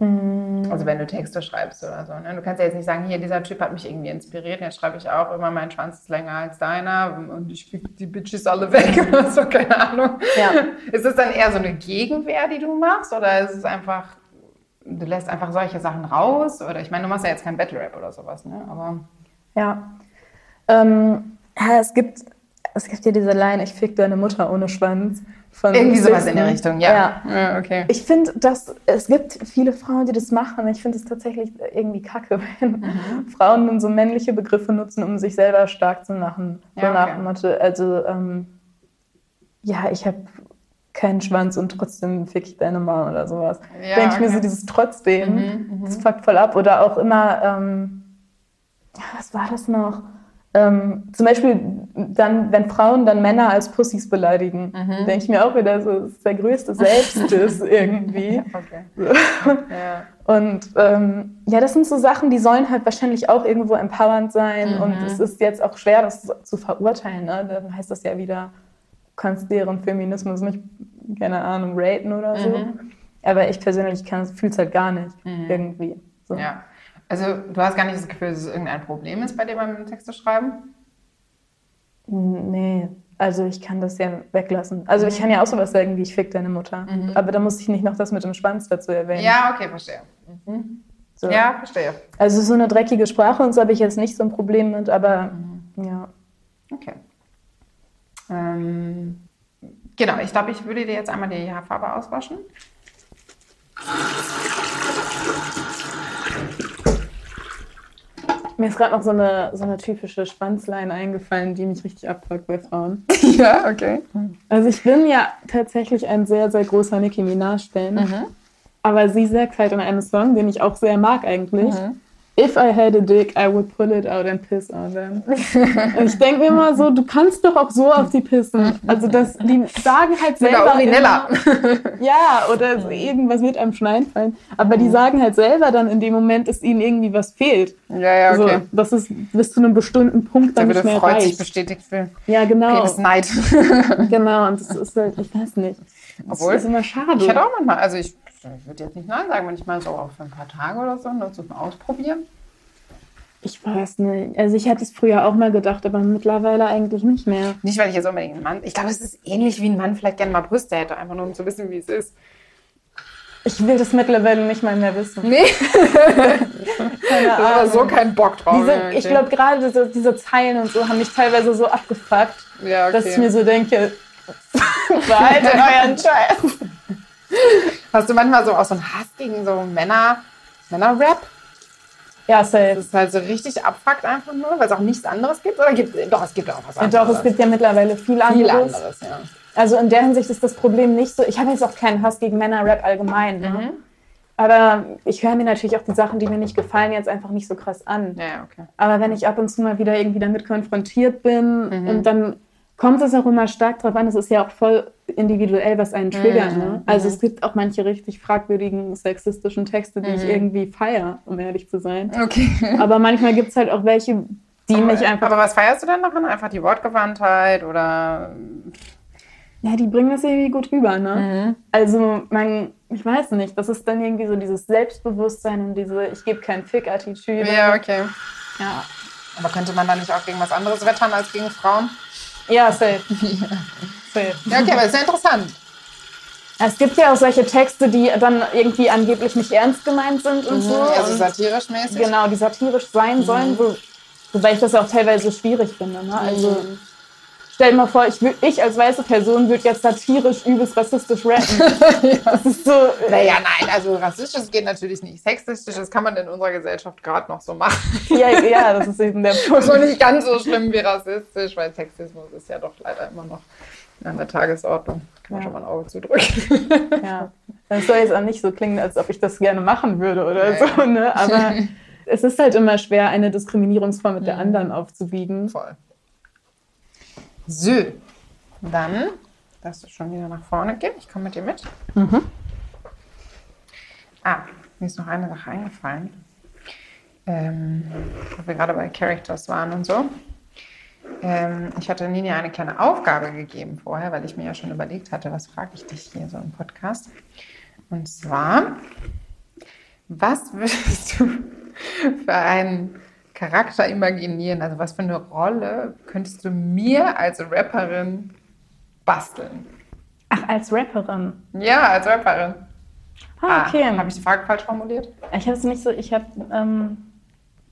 Also wenn du Texte schreibst oder so. Ne? Du kannst ja jetzt nicht sagen, hier, dieser Typ hat mich irgendwie inspiriert, jetzt schreibe ich auch immer, mein Schwanz ist länger als deiner und ich fick die Bitches alle weg oder so, keine Ahnung. Ja. Ist es dann eher so eine Gegenwehr, die du machst oder ist es einfach, du lässt einfach solche Sachen raus? Oder ich meine, du machst ja jetzt kein Battle Rap oder sowas, ne? Aber Ja. Ähm, ja, es gibt, es gibt ja diese Line, ich fick deine Mutter ohne Schwanz. Von irgendwie sowas Disney. in der Richtung, ja. ja. ja okay. Ich finde, dass es gibt viele Frauen, die das machen. Ich finde es tatsächlich irgendwie kacke, wenn Mhm. Frauen dann so männliche Begriffe nutzen, um sich selber stark zu machen. So Ja, okay. also ähm, ja, ich habe keinen Schwanz und trotzdem fick ich deine Mama oder sowas. Ja, Denke ich mir okay. so dieses trotzdem, Mhm, das fuckt voll ab. Oder auch immer, ähm, ja, was war das noch? Ähm, zum Beispiel dann, wenn Frauen dann Männer als Pussys beleidigen, Mhm. denke ich mir auch wieder so, das ist der größte Selbstdiss irgendwie. Okay. Ja. Und ähm, ja, das sind so Sachen, die sollen halt wahrscheinlich auch irgendwo empowernd sein. Mhm. Und es ist jetzt auch schwer, das zu verurteilen. Ne? Dann heißt das ja wieder, kannst deren Feminismus nicht, keine Ahnung, raten oder so. Mhm. Aber ich persönlich fühle es halt gar nicht irgendwie. So. Ja. Also du hast gar nicht das Gefühl, dass es irgendein Problem ist bei dir beim Texte schreiben? Nee, also ich kann das ja weglassen. Also ich kann ja auch sowas sagen wie ich fick deine Mutter. Aber da muss ich nicht noch das mit dem Schwanz dazu erwähnen. Ja, okay, verstehe. so. Ja, verstehe. Also so eine dreckige Sprache und so habe ich jetzt nicht so ein Problem mit, aber ja. Okay. Ähm, genau, ich glaube, ich würde dir jetzt einmal die Haarfarbe auswaschen. Mir ist gerade noch so eine, so eine typische Schwanzlein eingefallen, die mich richtig abfuckt bei Frauen. ja, okay. Also ich bin ja tatsächlich ein sehr, sehr großer Nicki Minaj-Fan. Aber sie sagt halt in einem Song, den ich auch sehr mag eigentlich, If I had a dick, I would pull it out and piss on them. Und ich denke mir immer so, du kannst doch auch so auf die pissen. Also das, die sagen halt selber Oder immer- ja, oder so irgendwas wird einem schon einfallen. Aber die sagen halt selber dann in dem Moment, dass ihnen irgendwie was fehlt. Ja, ja, okay. So, dass es bis zu einem bestimmten Punkt Der dann würde nicht mehr freut sich reicht. bestätigt fühlen. Ja, genau. Penisneid. Genau, und das ist halt, ich weiß nicht. Das Obwohl, ist immer schade. Ich hätte auch manchmal, also ich, ich würde jetzt nicht nein sagen, wenn ich mal so auch für ein paar Tage oder so nur zum Ausprobieren. Ich weiß nicht. Also ich hätte es früher auch mal gedacht, aber mittlerweile eigentlich nicht mehr. Nicht, weil ich jetzt unbedingt einen Mann. Ich glaube, es ist ähnlich wie ein Mann vielleicht gerne mal Brüste hätte, einfach nur um zu wissen, wie es ist. Ich will das mittlerweile nicht mal mehr wissen. Nee, Keine aber Ahnung. so kein Bock drauf. Diese, okay. Ich glaube, gerade diese, diese Zeilen und so haben mich teilweise so abgefuckt, ja, okay. dass ich mir so denke, behaltet euren Scheiß. Hast du manchmal so auch so einen Hass gegen so Männer, Männer-Rap? Ja, safe. Das ist halt so richtig abfuckt einfach nur, weil es auch nichts anderes gibt? Oder gibt doch, es gibt auch was Ja, anderes. doch, es gibt ja mittlerweile viel anderes. viel anderes, ja. Also in der Hinsicht ist das Problem nicht so. Ich habe jetzt auch keinen Hass gegen Männer-Rap allgemein. Ne? Mhm. Aber ich höre mir natürlich auch die Sachen, die mir nicht gefallen, jetzt einfach nicht so krass an. Ja, ja, okay. Aber wenn ich ab und zu mal wieder irgendwie damit konfrontiert bin Mhm. und dann kommt es auch immer stark drauf an, es ist ja auch voll individuell, was einen triggert. Mhm. Ne? Also es gibt auch manche richtig fragwürdigen sexistischen Texte, die Mhm. ich irgendwie feiere, um ehrlich zu sein. Okay. Aber manchmal gibt es halt auch welche, die mich einfach, Aber was feierst du denn daran? Einfach die Wortgewandtheit oder. ja, die bringen das irgendwie gut rüber. Ne? Mhm. Also man, ich weiß nicht, das ist dann irgendwie so dieses Selbstbewusstsein und diese Ich gebe keinen Fick-Attitüde. Ja, okay. ja. Aber könnte man da nicht auch gegen was anderes wettern als gegen Frauen? Ja, safe. safe. Ja, okay, aber ist ja interessant. Es gibt ja auch solche Texte, die dann irgendwie angeblich nicht ernst gemeint sind und so. Also satirisch mäßig. genau, die satirisch sein sollen, wo, wobei ich das auch teilweise schwierig finde. Ne? Also Stell dir mal vor, ich, würd, ich als weiße Person würde jetzt satirisch, übelst rassistisch rappen. Das ist so. Naja, nein, also rassistisch geht natürlich nicht. Sexistisch, das kann man in unserer Gesellschaft gerade noch so machen. Ja, ja, das ist eben der Punkt. So nicht ganz so schlimm wie rassistisch, weil Sexismus ist ja doch leider immer noch an der Tagesordnung. Kann man Ja. schon mal ein Auge zudrücken. Ja. Das soll jetzt auch nicht so klingen, als ob ich das gerne machen würde oder Ja, so, ne? Aber es ist halt immer schwer, eine Diskriminierungsform mit der Mhm. anderen aufzuwiegen. Voll. So, dann darfst du schon wieder nach vorne gehen. Ich komme mit dir mit. Ah, mir ist noch eine Sache eingefallen. Ähm, wo wir gerade bei Characters waren und so. Ähm, ich hatte Nini eine kleine Aufgabe gegeben vorher, weil ich mir ja schon überlegt hatte, was frage ich dich hier so im Podcast. Und zwar, was würdest du für einen Charakter imaginieren? Also was für eine Rolle könntest du mir als Rapperin basteln? Ach, als Rapperin. Ja, als Rapperin. Ah, okay. Habe ich die Frage falsch formuliert? Ich habe es nicht so, ich habe ähm,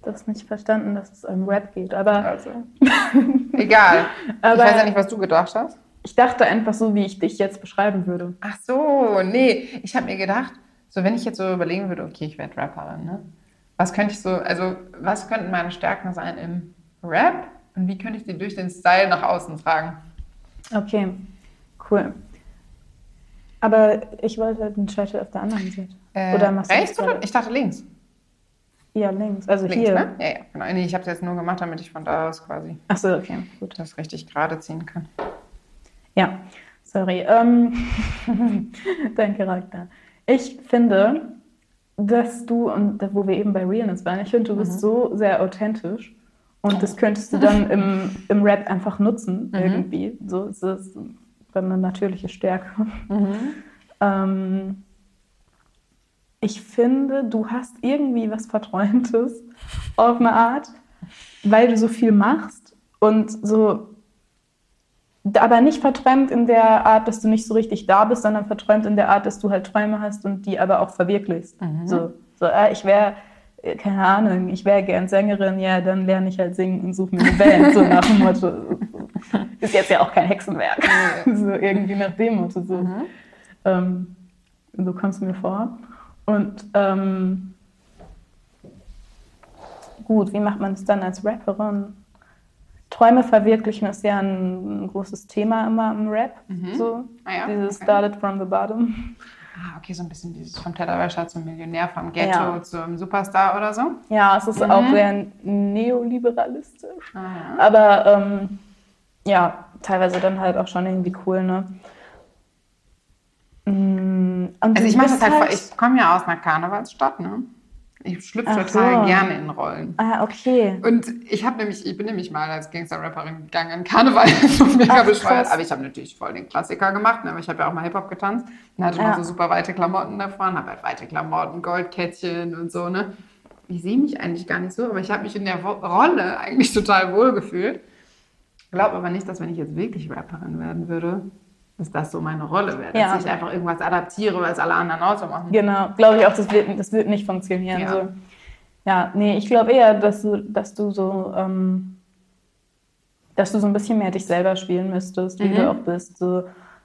das nicht verstanden, dass es um Rap geht. Aber Also. Egal. Aber- ich weiß ja nicht, was du gedacht hast. ich dachte einfach so, wie ich dich jetzt beschreiben würde. Ach so, nee. Ich habe mir gedacht, so wenn ich jetzt so überlegen würde, okay, ich werde Rapperin, ne? Was könnte ich so, also was könnten meine Stärken sein im Rap und wie könnte ich die durch den Style nach außen tragen? Okay, cool. Aber ich wollte den Scheitel auf der anderen Seite. Äh, Oder machst du rechts oder? Ich dachte links. Ja, links. Also Links, hier. ne? Ja, ja, genau. Nee, ich habe es jetzt nur gemacht, damit ich von da aus quasi Ach so, okay, gut. das richtig gerade ziehen kann. Ja, sorry. Ähm, dein Charakter. Ich finde, dass du, und da, wo wir eben bei Realness waren, ich finde, du bist so sehr authentisch. Und das könntest du dann im, im Rap einfach nutzen, irgendwie. So es ist eine natürliche Stärke. Ähm, ich finde, du hast irgendwie was Verträumtes auf eine Art, weil du so viel machst und so aber nicht verträumt in der Art, dass du nicht so richtig da bist, sondern verträumt in der Art, dass du halt Träume hast und die aber auch verwirklichst. So, so äh, ich wäre, äh, keine Ahnung, ich wäre gern Sängerin, ja, dann lerne ich halt singen und suche mir eine Band, so nach dem Motto. Ist jetzt ja auch kein Hexenwerk. so irgendwie nach dem Motto. So, ähm, so kommst du mir vor. Und ähm, gut, wie macht man es dann als Rapperin? Träume verwirklichen ist ja ein, großes Thema immer im Rap. So. Ah ja, Dieses okay. Started from the bottom. Ah, okay, so ein bisschen dieses vom Tellerwäscher zum Millionär, vom Ghetto Ja. zum Superstar oder so. Ja, es ist auch sehr neoliberalistisch. Ah, Aber ähm, ja, teilweise dann halt auch schon irgendwie cool, ne? Mm, Und Also ich mache das halt, voll- ich komme ja aus einer Karnevalsstadt, ne? Ich schlüpfe total so. gerne in Rollen. Ah, okay. Und ich habe nämlich, ich bin nämlich mal als Gangster-Rapperin gegangen in Karneval, so mega Ach, bescheuert. Aber ich habe natürlich voll den Klassiker gemacht, ne? aber ich habe ja auch mal Hip-Hop getanzt und hatte Ja. mal so super weite Klamotten davon, habe halt weite Klamotten, Goldkettchen und so, ne? Ich sehe mich eigentlich gar nicht so, aber ich habe mich in der Rolle eigentlich total wohl gefühlt. Glaube aber nicht, dass wenn ich jetzt wirklich Rapperin werden würde, dass das so meine Rolle wäre. Ja. Dass ich einfach irgendwas adaptiere, weil es alle anderen auch so machen. Genau, glaube ich auch, das wird, das wird nicht funktionieren. Ja. Ja, so. ja nee, ich glaube eher, dass du, dass du so, ähm, dass du so ein bisschen mehr dich selber spielen müsstest, wie Mhm. du auch bist. So,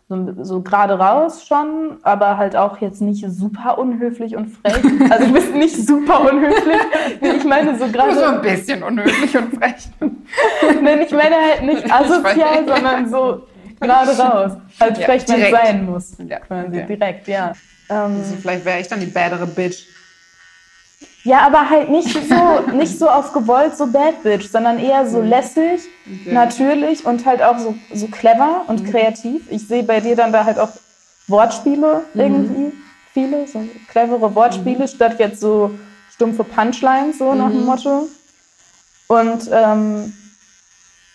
so, so gerade raus schon, aber halt auch jetzt nicht super unhöflich und frech. Also du bist nicht super unhöflich. Ich meine so Nur gerade. so ein bisschen unhöflich und frech. Nein, ich meine halt nicht asozial, sondern so gerade raus. Halt Ja, frech, wenn es sein muss. Ja, Quasi, okay. direkt, ja. Ähm, Also vielleicht wäre ich dann die badere Bitch. Ja, aber halt nicht so, nicht so auf gewollt so Bad Bitch, sondern eher so lässig, Okay. natürlich und halt auch so, so clever und kreativ. Ich sehe bei dir dann da halt auch Wortspiele irgendwie, viele, so clevere Wortspiele, statt jetzt so stumpfe Punchlines, so nach dem Motto. Und ähm,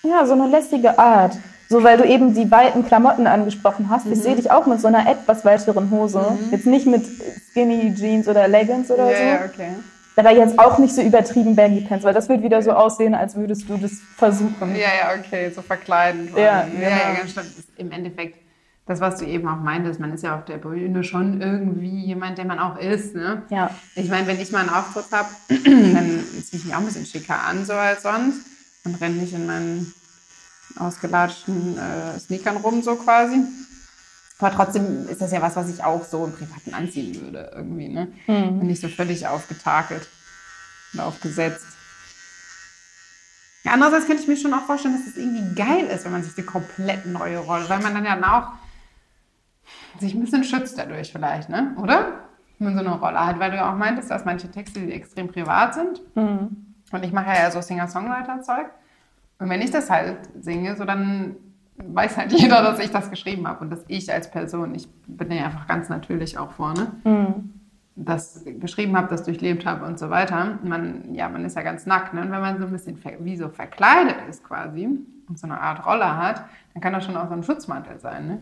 ja, so eine lässige Art. So, weil du eben die weiten Klamotten angesprochen hast. Ich sehe dich auch mit so einer etwas weiteren Hose. Jetzt nicht mit Skinny Jeans oder Leggings oder Ja, so. ja, okay. Aber jetzt auch nicht so übertrieben Baggy Pants, weil das wird wieder so aussehen, als würdest du das versuchen. Ja, ja, okay, so verkleiden. Ja, ja, genau. ja, ganz stimmt. Das ist Im Endeffekt, das, was du eben auch meintest, man ist ja auf der Bühne schon irgendwie jemand, der man auch ist. Ne? Ja. Ich meine, wenn ich mal einen Auftritt habe, dann ziehe ich mich auch ein bisschen schicker an, so als sonst. Und renne nicht in meinen ausgelatschten äh, Sneakern rum, so quasi. Aber trotzdem ist das ja was, was ich auch so im Privaten anziehen würde, irgendwie, ne? Mhm. Und nicht so völlig aufgetakelt und aufgesetzt. Ja, andererseits könnte ich mir schon auch vorstellen, dass es irgendwie geil ist, wenn man sich eine komplett neue Rolle, weil man dann ja auch sich ein bisschen schützt dadurch vielleicht, ne? Oder? Wenn man so eine Rolle hat, weil du ja auch meintest, dass manche Texte, die extrem privat sind. Mhm. Und ich mache ja so Singer-Songwriter-Zeug. Und wenn ich das halt singe, so dann weiß halt jeder, dass ich das geschrieben habe und dass ich als Person, ich bin ja einfach ganz natürlich auch vorne, Mhm. das geschrieben habe, das durchlebt habe und so weiter. Man, ja, man ist ja ganz nackt. Ne? Und wenn man so ein bisschen wie so verkleidet ist quasi und so eine Art Rolle hat, dann kann das schon auch so ein Schutzmantel sein, ne?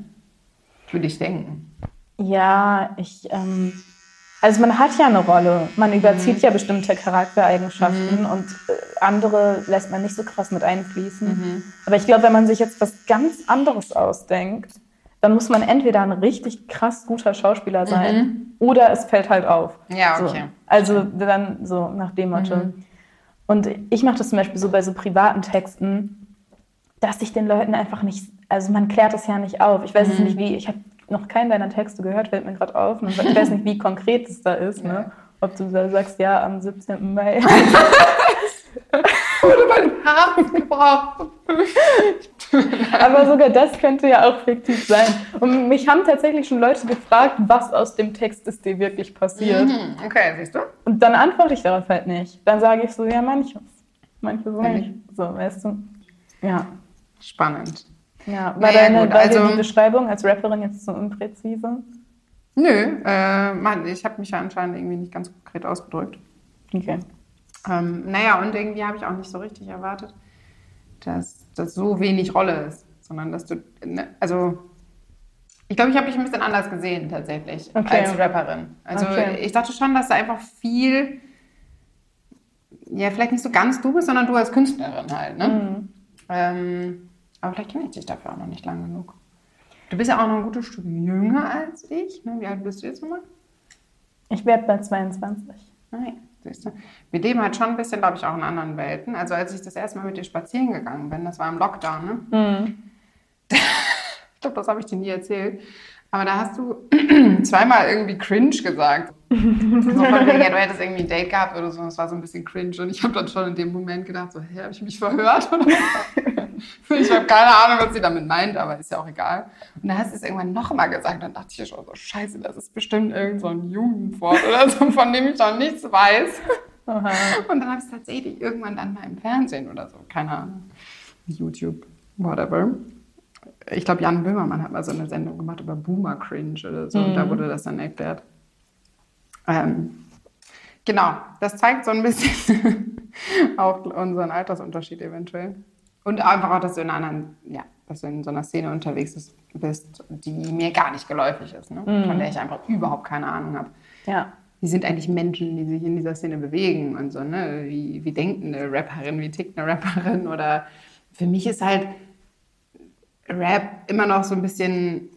Würde ich denken. Ja, ich, ähm, also man hat ja eine Rolle. Man überzieht Mhm. ja bestimmte Charaktereigenschaften und äh, andere lässt man nicht so krass mit einfließen. Mhm. Aber ich glaube, wenn man sich jetzt was ganz anderes ausdenkt, dann muss man entweder ein richtig krass guter Schauspieler sein oder es fällt halt auf. Mhm. Ja, So. okay. Also dann so nach dem Motto. Mhm. Und ich mache das zum Beispiel so bei so privaten Texten, dass ich den Leuten einfach nicht, also man klärt es ja nicht auf. Ich weiß Mhm. es nicht wie, ich habe noch keinen deiner Texte gehört, fällt mir gerade auf. Und ich weiß nicht, wie konkret es da ist. Ne? Ob du da sagst, ja, am 17. Mai. Wurde mein Herz gebraucht. Aber sogar das könnte ja auch fiktiv sein. Und mich haben tatsächlich schon Leute gefragt, was aus dem Text ist dir wirklich passiert. Mhm. Okay, siehst du? Und dann antworte ich darauf halt nicht. Dann sage ich so, ja, manches. Manches so nicht. So, weißt du? Ja. Spannend. Ja, war, Naja, deine, gut, war also- die Beschreibung als Rapperin jetzt so unpräzise? Nö, äh, Mann, ich habe mich ja anscheinend irgendwie nicht ganz konkret ausgedrückt. Okay. Ähm, naja, und irgendwie habe ich auch nicht so richtig erwartet, dass das so wenig Rolle ist, sondern dass du, ne, also ich glaube, ich habe dich ein bisschen anders gesehen tatsächlich Okay. als Rapperin. Also Okay. ich dachte schon, dass da einfach viel, ja, vielleicht nicht so ganz du bist, sondern du als Künstlerin halt, ne? Mhm. Ähm, aber vielleicht kenne ich dich dafür auch noch nicht lang genug. Du bist ja auch noch ein gutes Stück jünger als ich. Ne? Wie alt bist du jetzt nochmal? Ich werde bei 22. Nein, siehst du. Wir leben halt schon ein bisschen, glaube ich, auch in anderen Welten. Also als ich das erste Mal mit dir spazieren gegangen bin, das war im Lockdown, ne? Mhm. Ich glaube, das habe ich dir nie erzählt. Aber da hast du zweimal irgendwie cringe gesagt. So von wegen, ja, du hättest irgendwie ein Date gehabt oder so. Das war so ein bisschen cringe. Und ich habe dann schon in dem Moment gedacht, so, hä, habe ich mich verhört? Ich habe keine Ahnung, was sie damit meint, aber ist ja auch egal. Und dann hast du es irgendwann nochmal gesagt. Und dann dachte ich schon so, scheiße, das ist bestimmt irgend so ein Jugendwort oder so, von dem ich noch nichts weiß. Aha. Und dann habe ich es tatsächlich irgendwann dann mal im Fernsehen oder so, keine Ahnung, YouTube, whatever. Ich glaube, Jan Böhmermann hat mal so eine Sendung gemacht über Boomer Cringe oder so, und da wurde das dann erklärt. Ähm, genau, das zeigt so ein bisschen auch unseren Altersunterschied eventuell. Und einfach auch, dass du in einer anderen, ja, dass du in so einer Szene unterwegs bist, die mir gar nicht geläufig ist, ne? von der ich einfach überhaupt keine Ahnung habe Ja. wie sind eigentlich Menschen, die sich in dieser Szene bewegen und so, ne? Wie, wie denkt eine Rapperin, wie tickt eine Rapperin? Oder für mich ist halt Rap immer noch so ein bisschen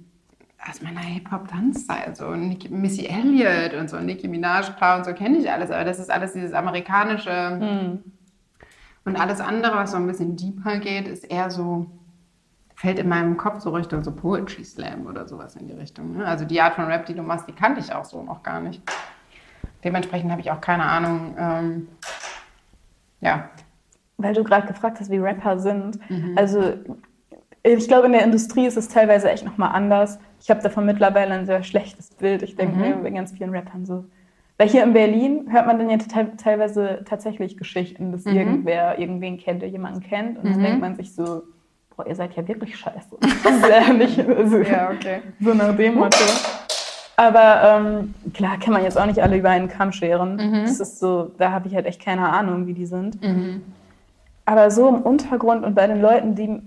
aus meiner Hip-Hop-Tanzzeit, so Nicki, Missy Elliott und so, Nicki Minaj, klar und so kenne ich alles, aber das ist alles dieses amerikanische und alles andere, was so ein bisschen deeper geht, ist eher so, fällt in meinem Kopf so Richtung so Poetry Slam oder sowas in die Richtung. Ne? Also die Art von Rap, die du machst, die kannte ich auch so noch gar nicht. Dementsprechend habe ich auch keine Ahnung, ähm, ja, Weil du gerade gefragt hast, wie Rapper sind. Mhm. Also ich glaube, in der Industrie ist es teilweise echt nochmal anders. Ich habe davon mittlerweile ein sehr schlechtes Bild. Ich denke Mhm. mir bei ganz vielen Rappern so. Weil hier in Berlin hört man dann ja te teilweise tatsächlich Geschichten, dass Mhm. irgendwer irgendwen kennt, der jemanden kennt. Und dann denkt man sich so, boah, ihr seid ja wirklich scheiße. Das ist ja nicht also, ja, okay. so nach dem Motto. Aber ähm, klar kann man jetzt auch nicht alle über einen Kamm scheren. Mhm. Das ist so, da habe ich halt echt keine Ahnung, wie die sind. Aber so im Untergrund und bei den Leuten, die,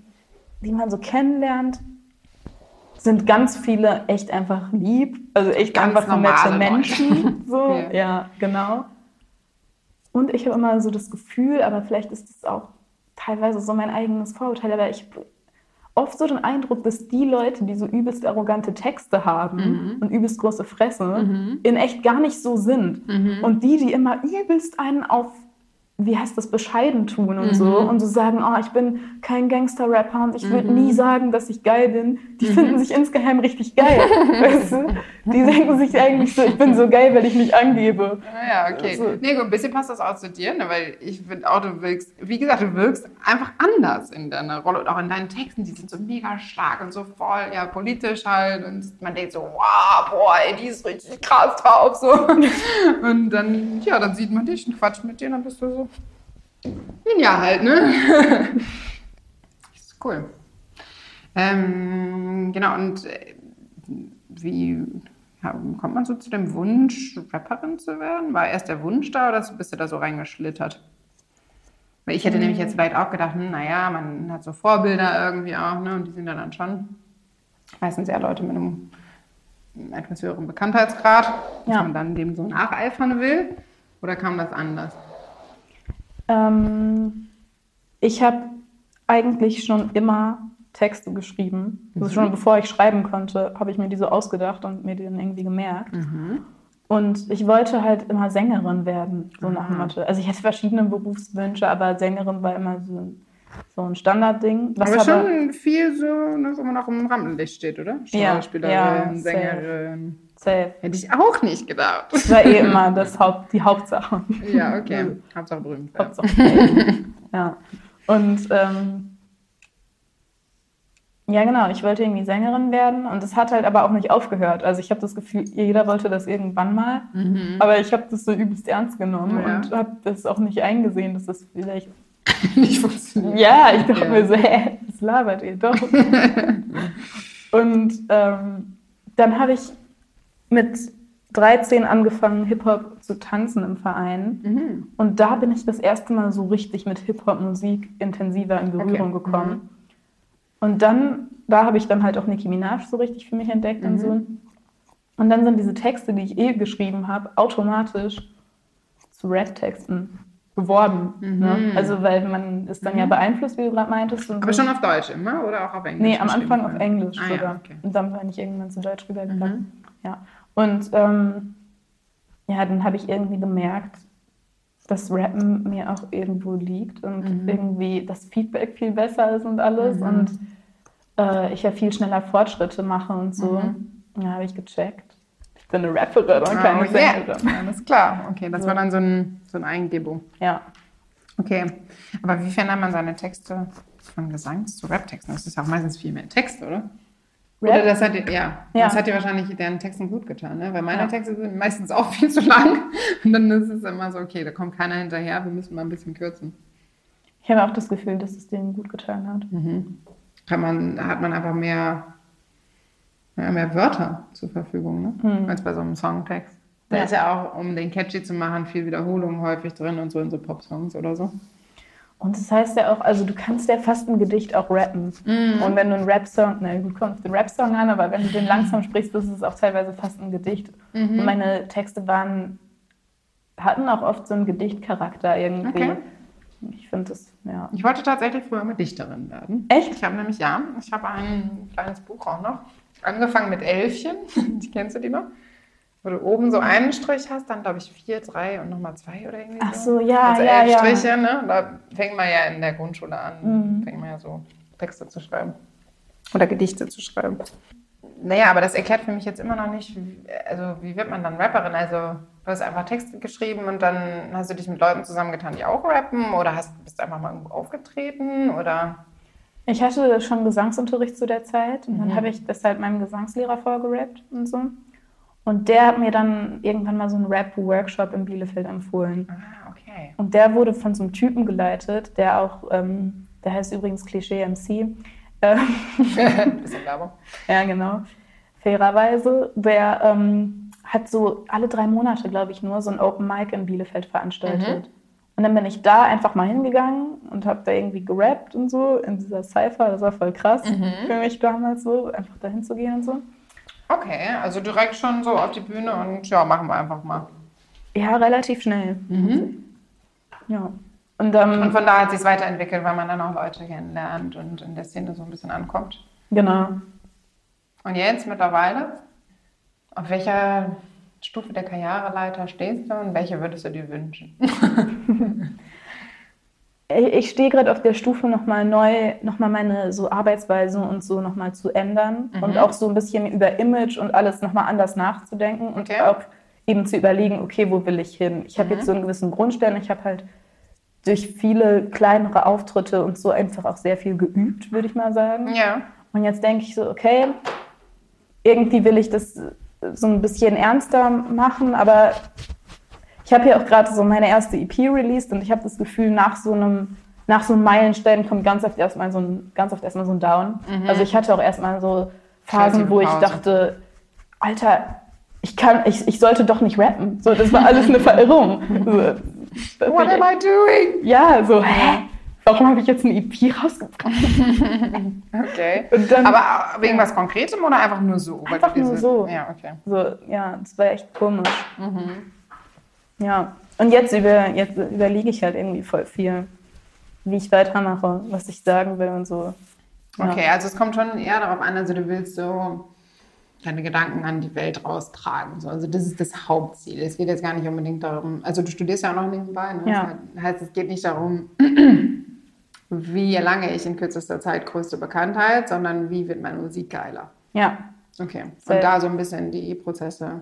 die man so kennenlernt, sind ganz viele echt einfach lieb. Also echt Ganz einfach nette. Menschen. So, Ja. ja. genau. Und ich habe immer so das Gefühl, aber vielleicht ist es auch teilweise so mein eigenes Vorurteil, aber ich habe oft so den Eindruck, dass die Leute, die so übelst arrogante Texte haben Mhm. und übelst große Fresse, in echt gar nicht so sind. Und die, die immer übelst einen auf wie heißt das, bescheiden tun und so Mhm. und so sagen, oh, ich bin kein Gangster-Rapper und ich würde Mhm. nie sagen, dass ich geil bin. Die finden sich insgeheim richtig geil, weißt du? Die denken sich eigentlich so, ich bin so geil, weil ich mich angebe. Ah Ja, okay. Also- Nee, gut, ein bisschen passt das auch zu dir, ne? weil ich finde auch, du wirkst, wie gesagt, du wirkst einfach anders in deiner Rolle und auch in deinen Texten. Die sind so mega stark und so voll, ja, politisch halt. Und man denkt so, wow, boah, ey, die ist richtig krass drauf. So. Und dann, ja, dann sieht man dich und quatscht mit dir und dann bist du so, ja, halt, ne? Ist cool. Ähm, genau, und äh, wie ja, kommt man so zu dem Wunsch, Rapperin zu werden? War erst der Wunsch da oder bist du da so reingeschlittert? Weil ich hätte nämlich jetzt vielleicht auch gedacht, hm, naja, man hat so Vorbilder irgendwie auch, ne? Und die sind dann schon meistens eher Leute mit einem etwas höheren Bekanntheitsgrad, dass Ja. man dann dem so nacheifern will. Oder kam das anders? Ähm, ich habe eigentlich schon immer Texte geschrieben. Also schon bevor ich schreiben konnte, habe ich mir die so ausgedacht und mir die dann irgendwie gemerkt. Und ich wollte halt immer Sängerin werden, so nach dem. Motto. Also ich hatte verschiedene Berufswünsche, aber Sängerin war immer so, ein- so ein Standardding. Was Aber schon viel so, wo man auch im Rampenlicht steht, oder? Ja, Schauspielerin, ja, safe. Sängerin. Safe. Hätte ich auch nicht gedacht. Das war eh immer das Haupt, die Hauptsache. Ja, okay. Hauptsache berühmt. werden. Hauptsache. ja. Und ähm, ja, genau, ich wollte irgendwie Sängerin werden und es hat halt aber auch nicht aufgehört. Also ich habe das Gefühl, jeder wollte das irgendwann mal, aber ich habe das so übelst ernst genommen Ja. und habe das auch nicht eingesehen, dass das vielleicht. nicht funktioniert. Ja, ich dachte Ja. mir so, hä, was labert ihr doch? und ähm, dann habe ich mit 13 angefangen, Hip-Hop zu tanzen im Verein. Mhm. Und da bin ich das erste Mal so richtig mit Hip-Hop-Musik intensiver in Berührung Okay. gekommen. Und dann, da habe ich dann halt auch Nicki Minaj so richtig für mich entdeckt Mhm. und so. Und dann sind diese Texte, die ich eh geschrieben habe, automatisch zu Rap-Texten geworden. Ne? Also, weil man ist dann ja beeinflusst, wie du gerade meintest. Und Mhm. Aber so. schon auf Deutsch immer oder auch auf Englisch? Nee, am? Anfang auf Englisch Ah, ja, sogar. okay. Und dann bin ich irgendwann zu Deutsch rübergegangen. Mhm. Ja. Und ähm, ja, dann habe ich irgendwie gemerkt, dass Rappen mir auch irgendwo liegt und Mhm. irgendwie das Feedback viel besser ist und alles. Und äh, ich ja viel schneller Fortschritte mache und so. Ja, habe ich gecheckt. Ich bin eine Rapperin und Mhm. Ah, keine oh yeah. Sängerin. Alles klar. Okay, das war dann so, ein, so eine Eingebung. Ja. Okay. Aber wie verändert man seine Texte von Gesangs- zu Rap-Texten? Das ist ja auch meistens viel mehr Text, oder? Rap? Oder das hat dir, ja, Ja. das hat dir wahrscheinlich deren Texten gut getan, ne? Weil meine Ja. Texte sind meistens auch viel zu lang. Und dann ist es immer so, okay, da kommt keiner hinterher, wir müssen mal ein bisschen kürzen. Ich habe auch das Gefühl, dass es denen gut getan hat. Kann man, hat man einfach mehr, mehr Wörter zur Verfügung, ne? Als bei so einem Songtext. Da Ja. ist ja auch, um den catchy zu machen, viel Wiederholung häufig drin und so in so Popsongs oder so. Und das heißt ja auch, also du kannst ja fast ein Gedicht auch rappen. Und wenn du einen Rap-Song, na gut, kommt den Rap-Song an, aber wenn du den langsam sprichst, ist es auch teilweise fast ein Gedicht. Und meine Texte waren, hatten auch oft so einen Gedichtcharakter irgendwie. Okay. Ich finde das, ja. Ich wollte tatsächlich früher mal Dichterin werden. Echt? Ich habe nämlich, ja, ich habe ein kleines Buch auch noch. Angefangen mit Elfchen. Die kennst du die noch? Wo du oben so einen Strich hast, dann glaube ich vier, drei und nochmal zwei oder irgendwie Ach so, ja, also ja, elf ja. Striche, ne? Da fängt man ja in der Grundschule an, Mhm. fängt man ja so Texte zu schreiben. Oder Gedichte zu schreiben. Naja, aber das erklärt für mich jetzt immer noch nicht, wie, also wie wird man dann Rapperin? Also du hast einfach Texte geschrieben und dann hast du dich mit Leuten zusammengetan, die auch rappen oder hast, bist du einfach mal irgendwo aufgetreten oder... Ich hatte schon Gesangsunterricht zu der Zeit und dann habe ich das halt meinem Gesangslehrer vorgerappt und so. Und der hat mir dann irgendwann mal so einen Rap-Workshop in Bielefeld empfohlen. Ah, okay. Und der wurde von so einem Typen geleitet, der auch, ähm, der heißt übrigens Klischee MC. Ähm, Bisschen Werbung. ja, genau. Fairerweise. Der ähm, hat so alle drei Monate, glaube ich, nur so ein Open Mic in Bielefeld veranstaltet. Und dann bin ich da einfach mal hingegangen und habe da irgendwie gerappt und so in dieser Cypher. Das war voll krass für mich damals so, einfach da hinzugehen und so. Okay, also direkt schon so auf die Bühne und ja, machen wir einfach mal. Ja, relativ schnell. Ja. Und, ähm, Und von da hat sich weiterentwickelt, weil man dann auch Leute kennenlernt und in der Szene so ein bisschen ankommt. genau. Und jetzt mittlerweile, auf welcher Stufe der Karriereleiter stehst du und welche würdest du dir wünschen? ich stehe gerade auf der Stufe nochmal neu, nochmal meine so Arbeitsweise und so nochmal zu ändern Mhm. und auch so ein bisschen über Image und alles nochmal anders nachzudenken und Okay. auch eben zu überlegen, okay, wo will ich hin? Ich habe Mhm. jetzt so einen gewissen Grundstern, ich habe halt durch viele kleinere Auftritte und so einfach auch sehr viel geübt, würde ich mal sagen. Ja. Und jetzt denke ich so, okay, irgendwie will ich das so ein bisschen ernster machen, aber ich habe ja auch gerade so meine erste EP released und ich habe das Gefühl, nach so einem nach so einem Meilenstein kommt ganz oft erstmal so ein ganz oft erstmal so ein Down. Also ich hatte auch erstmal so Phasen, wo ich dachte, Alter, ich kann, ich, ich sollte doch nicht rappen. So, das war alles eine Verirrung. So, What am I doing? ja, so, hä? Warum habe ich jetzt eine EP rausgebracht? Okay. Dann- Aber wegen was Konkretem oder einfach nur so? Einfach nur so. Ja, okay. So, ja, das war echt komisch. Mhm. Ja, und jetzt, über, jetzt überlege ich halt irgendwie voll viel, wie ich weitermache, was ich sagen will und so. Ja. Okay, also es kommt schon eher darauf an, also du willst so deine Gedanken an die Welt raustragen. So. Also das ist das Hauptziel. Es geht jetzt gar nicht unbedingt darum, also du studierst ja auch noch nebenbei. Ne? Ja. Das heißt, es geht nicht darum, wie erlange ich in kürzester Zeit größte Bekanntheit, sondern wie wird meine Musik geiler. Ja, Okay. Sehr- Und da so ein bisschen die Prozesse.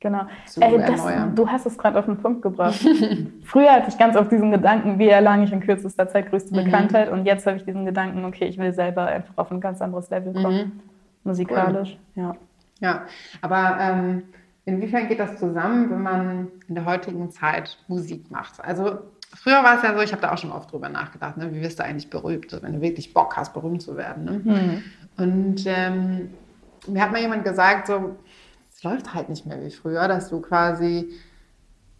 Genau. Ey, das, du hast es gerade auf den Punkt gebracht. Früher hatte ich ganz oft diesen Gedanken, wie erlange ich in kürzester Zeit größte Mhm. Bekanntheit und jetzt habe ich diesen Gedanken, okay, ich will selber einfach auf ein ganz anderes Level kommen, Mhm. musikalisch. Ja. Ja, aber ähm, inwiefern geht das zusammen, wenn man in der heutigen Zeit Musik macht? Also früher war es ja so, ich habe da auch schon oft drüber nachgedacht, ne? wie wirst du eigentlich berühmt, wenn du wirklich Bock hast, berühmt zu werden. Ne? Mhm. Und ähm, mir hat mal jemand gesagt, so, es läuft halt nicht mehr wie früher, dass du quasi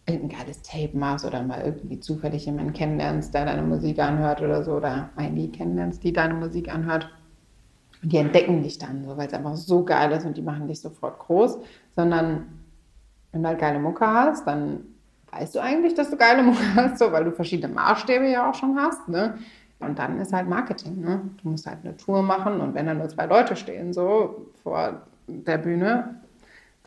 irgendein geiles Tape machst oder mal irgendwie zufällig jemanden kennenlernst, der deine Musik anhört oder so, oder ein Lied kennenlernst, die deine Musik anhört. Und die entdecken dich dann, so, weil es einfach so geil ist und die machen dich sofort groß, sondern wenn du halt geile Mucke hast, dann weißt du eigentlich, dass du geile Mucke hast, so, weil du verschiedene Maßstäbe ja auch schon hast. Ne? Und dann ist halt Marketing. Ne? Du musst halt eine Tour machen und wenn da nur zwei Leute stehen, so vor der Bühne,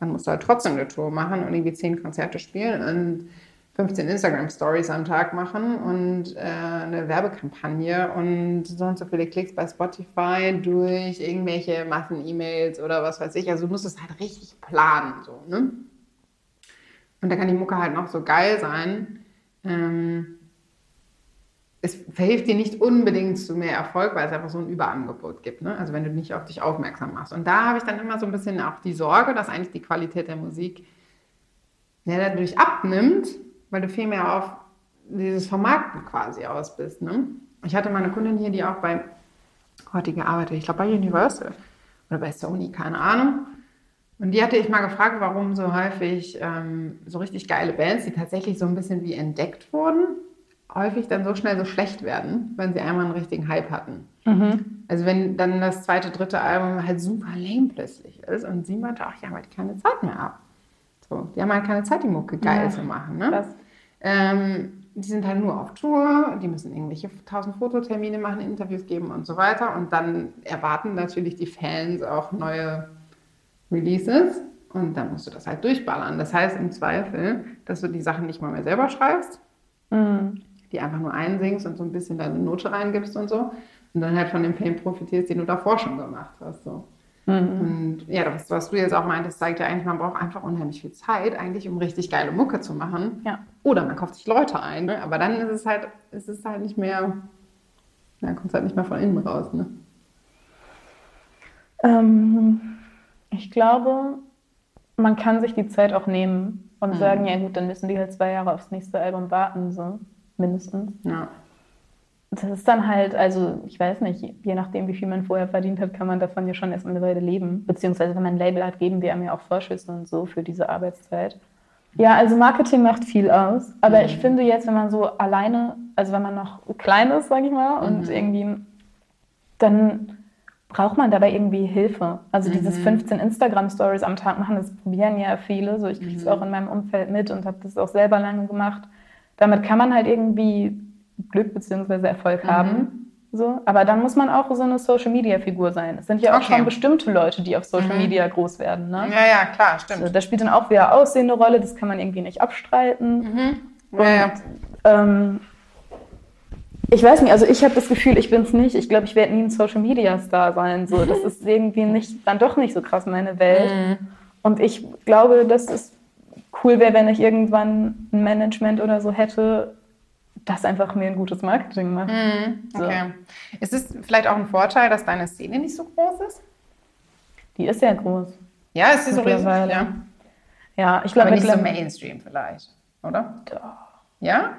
dann musst du halt trotzdem eine Tour machen und irgendwie zehn Konzerte spielen und 15 Instagram-Stories am Tag machen und äh, eine Werbekampagne und so und so viele Klicks bei Spotify durch irgendwelche Massen-E-Mails oder was weiß ich. Also du musst es halt richtig planen. So, ne? Und da kann die Mucke halt noch so geil sein. Ähm, es verhilft dir nicht unbedingt zu mehr Erfolg, weil es einfach so ein Überangebot gibt. Ne? Also wenn du nicht auf dich aufmerksam machst. Und da habe ich dann immer so ein bisschen auch die Sorge, dass eigentlich die Qualität der Musik ja, dadurch abnimmt, weil du viel mehr auf dieses Vermarkten quasi aus bist. Ne? Ich hatte mal eine Kundin hier, die auch bei heute gearbeitet, ich glaube bei Universal oder bei Sony, keine Ahnung. Und die hatte ich mal gefragt, warum so häufig ähm, so richtig geile Bands, die tatsächlich so ein bisschen wie entdeckt wurden, häufig dann so schnell so schlecht werden, wenn sie einmal einen richtigen Hype hatten. Also wenn dann das zweite, dritte Album halt super lame plötzlich ist und sie meinte, ach, die haben halt keine Zeit mehr ab. So, die haben halt keine Zeit, die Mucke geil Ja, zu machen. Ne? Ähm, die sind halt nur auf Tour, die müssen irgendwelche tausend Fototermine machen, Interviews geben und so weiter. Und dann erwarten natürlich die Fans auch neue Releases. Und dann musst du das halt durchballern. Das heißt im Zweifel, dass du die Sachen nicht mal mehr selber schreibst, Mhm. Die einfach nur einsingst und so ein bisschen deine Note reingibst und so. Und dann halt von dem Fame profitierst, den du davor schon gemacht hast. So. Und ja, das, was du jetzt auch meintest, zeigt ja eigentlich, man braucht einfach unheimlich viel Zeit, eigentlich, um richtig geile Mucke zu machen. Ja. Oder man kauft sich Leute ein. Ne? Aber dann ist es halt, ist es halt nicht mehr, dann kommt es halt nicht mehr von innen raus. Ne? Ähm, ich glaube, man kann sich die Zeit auch nehmen und sagen, ja gut, dann müssen die halt zwei Jahre aufs nächste Album warten, so mindestens. Ja. Das ist dann halt, also ich weiß nicht, je nachdem, wie viel man vorher verdient hat, kann man davon ja schon erstmal eine Weile leben. Beziehungsweise wenn man ein Label hat, geben wir einem ja auch Vorschüsse und so für diese Arbeitszeit. Ja, also Marketing macht viel aus. Aber ich finde jetzt, wenn man so alleine, also wenn man noch klein ist, sag ich mal, und irgendwie, dann braucht man dabei irgendwie Hilfe. Also dieses 15 Instagram-Stories am Tag machen, das probieren ja viele. So, ich kriege es auch in meinem Umfeld mit und habe das auch selber lange gemacht. Damit kann man halt irgendwie Glück bzw. Erfolg haben. So. Aber dann muss man auch so eine Social-Media-Figur sein. Es sind ja auch Okay. schon bestimmte Leute, die auf Social Media groß werden. Ne? ja, ja, klar, stimmt. So, da spielt dann auch wieder Aussehen eine Rolle, das kann man irgendwie nicht abstreiten. ja, ja. Ähm, Ich weiß nicht, also ich habe das Gefühl, ich bin es nicht. Ich glaube, ich werde nie ein Social Media Star sein. So, das ist irgendwie nicht, dann doch nicht so krass meine Welt. Mhm. Und ich glaube, dass es cool wäre, wenn ich irgendwann ein Management oder so hätte, das einfach mir ein gutes Marketing macht. So. Okay. Ist es vielleicht auch ein Vorteil, dass deine Szene nicht so groß ist? Die ist ja groß. Ja, ist sie so riesig? Ja. Ja, ich glaube nicht so. Mainstream vielleicht, oder? Ja?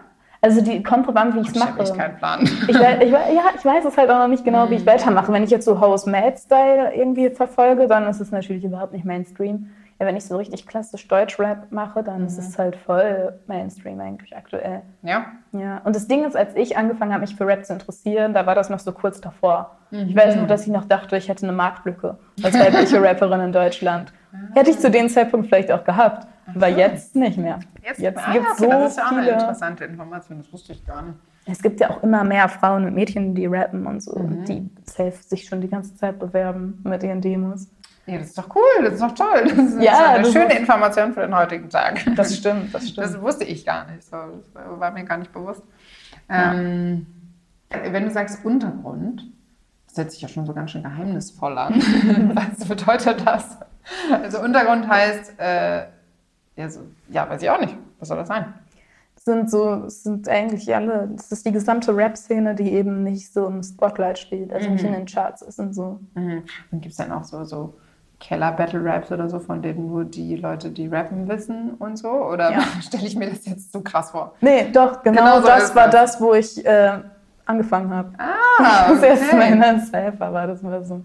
Also die kommt drauf an, wie ich es Ich habe mache. keinen Plan. Ich weiß, ich, ja, ich weiß es halt auch noch nicht genau, wie ich weitermache. Wenn ich jetzt so House Mad Style irgendwie verfolge, dann ist es natürlich überhaupt nicht Mainstream. Ja, wenn ich so richtig klassisch Deutschrap mache, dann ist es halt voll Mainstream eigentlich aktuell. Ja? Ja, und das Ding ist, als ich angefangen habe, mich für Rap zu interessieren, da war das noch so kurz davor. Ich weiß nur, dass ich noch dachte, ich hätte eine Marktlücke als weibliche Rapperin in Deutschland. Hätte ich zu dem Zeitpunkt vielleicht auch gehabt, aber jetzt nicht mehr. Jetzt, ah, gibt es okay, so das ist ja auch eine viele. interessante Information, das wusste ich gar nicht. Es gibt ja auch immer mehr Frauen und Mädchen, die rappen und so, und die safe sich schon die ganze Zeit bewerben mit ihren Demos. Ja, das ist doch cool, das ist doch toll. Das ist Ja, eine das schöne Information für den heutigen Tag. Das stimmt, das stimmt. Das wusste ich gar nicht. So, das war mir gar nicht bewusst. Ähm, wenn du sagst Untergrund, das hört sich ja schon so ganz schön geheimnisvoll an. Was bedeutet das? Also Untergrund heißt, äh, ja, so, ja, weiß ich auch nicht. Was soll das sein? sind so, sind eigentlich alle, das ist die gesamte Rap-Szene, die eben nicht so im Spotlight steht, also nicht in den Charts ist und so. Mhm. Und gibt es dann auch so, so Keller-Battle-Raps oder so, von denen nur die Leute, die rappen, wissen und so? Oder Ja. stelle ich mir das jetzt so krass vor? Nee, doch, genau, Genau das war das. wo ich äh, angefangen habe. Ah, Das erste Mal okay. in der Cypher war das war so,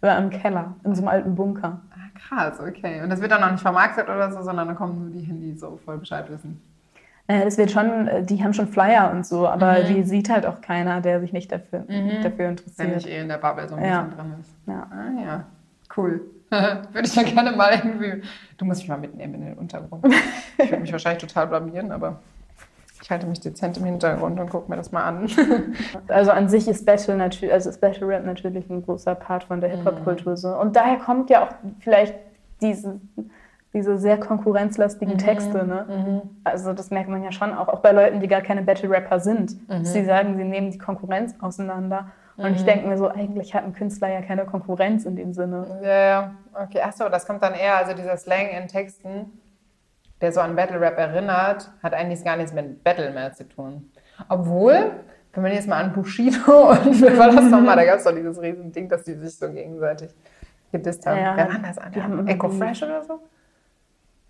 war im Keller, in so einem alten Bunker. Ah, krass, okay. Und das wird dann noch nicht vermarktet oder so, sondern dann kommen nur die hin, die so voll Bescheid wissen. Äh, das wird schon, äh, die haben schon Flyer und so, aber Mhm. die sieht halt auch keiner, der sich nicht dafür, dafür Wenn interessiert. ich eh in der Bubble so ein Ja. bisschen drin ist. Ja. Ah ja, cool. würde ich ja gerne mal irgendwie. Du musst mich mal mitnehmen in den Untergrund. Ich würde mich wahrscheinlich total blamieren, aber ich halte mich dezent im Hintergrund und gucke mir das mal an. Also an sich ist Battle natürlich, also ist Battle Rap natürlich ein großer Part von der Hip-Hop-Kultur. So. Und daher kommt ja auch vielleicht diese, diese sehr konkurrenzlastigen Texte. Ne? Also das merkt man ja schon auch, auch bei Leuten, die gar keine Battle-Rapper sind. Sie sagen, sie nehmen die Konkurrenz auseinander. Und ich denke mir so, eigentlich hat ein Künstler ja keine Konkurrenz in dem Sinne. ja, ja. Okay, achso, das kommt dann eher, also dieser Slang in Texten, der so an Battle Rap erinnert, hat eigentlich gar nichts mit Battle mehr zu tun. Obwohl, wenn man jetzt mal an Bushido und wer war das nochmal, da gab es doch dieses Riesending, dass die sich so gegenseitig gedisst haben. Ja, wer war das? haben immer Echo. Fresh oder so?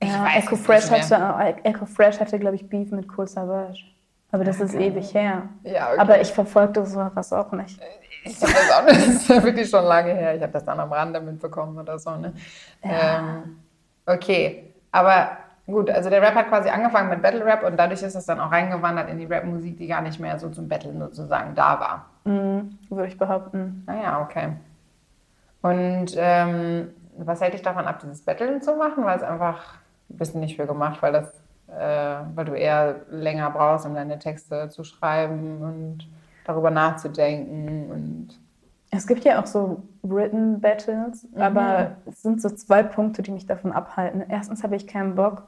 Ich Ja, weiß Echo es Fresh, nicht mehr. hatte, Echo Fresh hatte, glaube ich, Beef mit Cool Savage. Aber das ist ewig her. Ja, okay. Aber ich verfolgte sowas auch nicht. Ich habe das auch nicht, das ist ja wirklich schon lange her. Ich habe das dann am Rande mitbekommen oder so. Ne? Ähm, okay, aber gut, also der Rap hat quasi angefangen mit Battle Rap und dadurch ist es dann auch reingewandert in die Rap-Musik, die gar nicht mehr so zum Battle sozusagen da war. Mhm, würde ich behaupten. Naja, okay. Und ähm, was hält dich davon ab, dieses Battlen zu machen? Weil es einfach ein bisschen nicht für gemacht, weil das, weil du eher länger brauchst, um deine Texte zu schreiben und darüber nachzudenken und Es gibt ja auch so Written Battles, aber es sind so zwei Punkte, die mich davon abhalten. Erstens habe ich keinen Bock,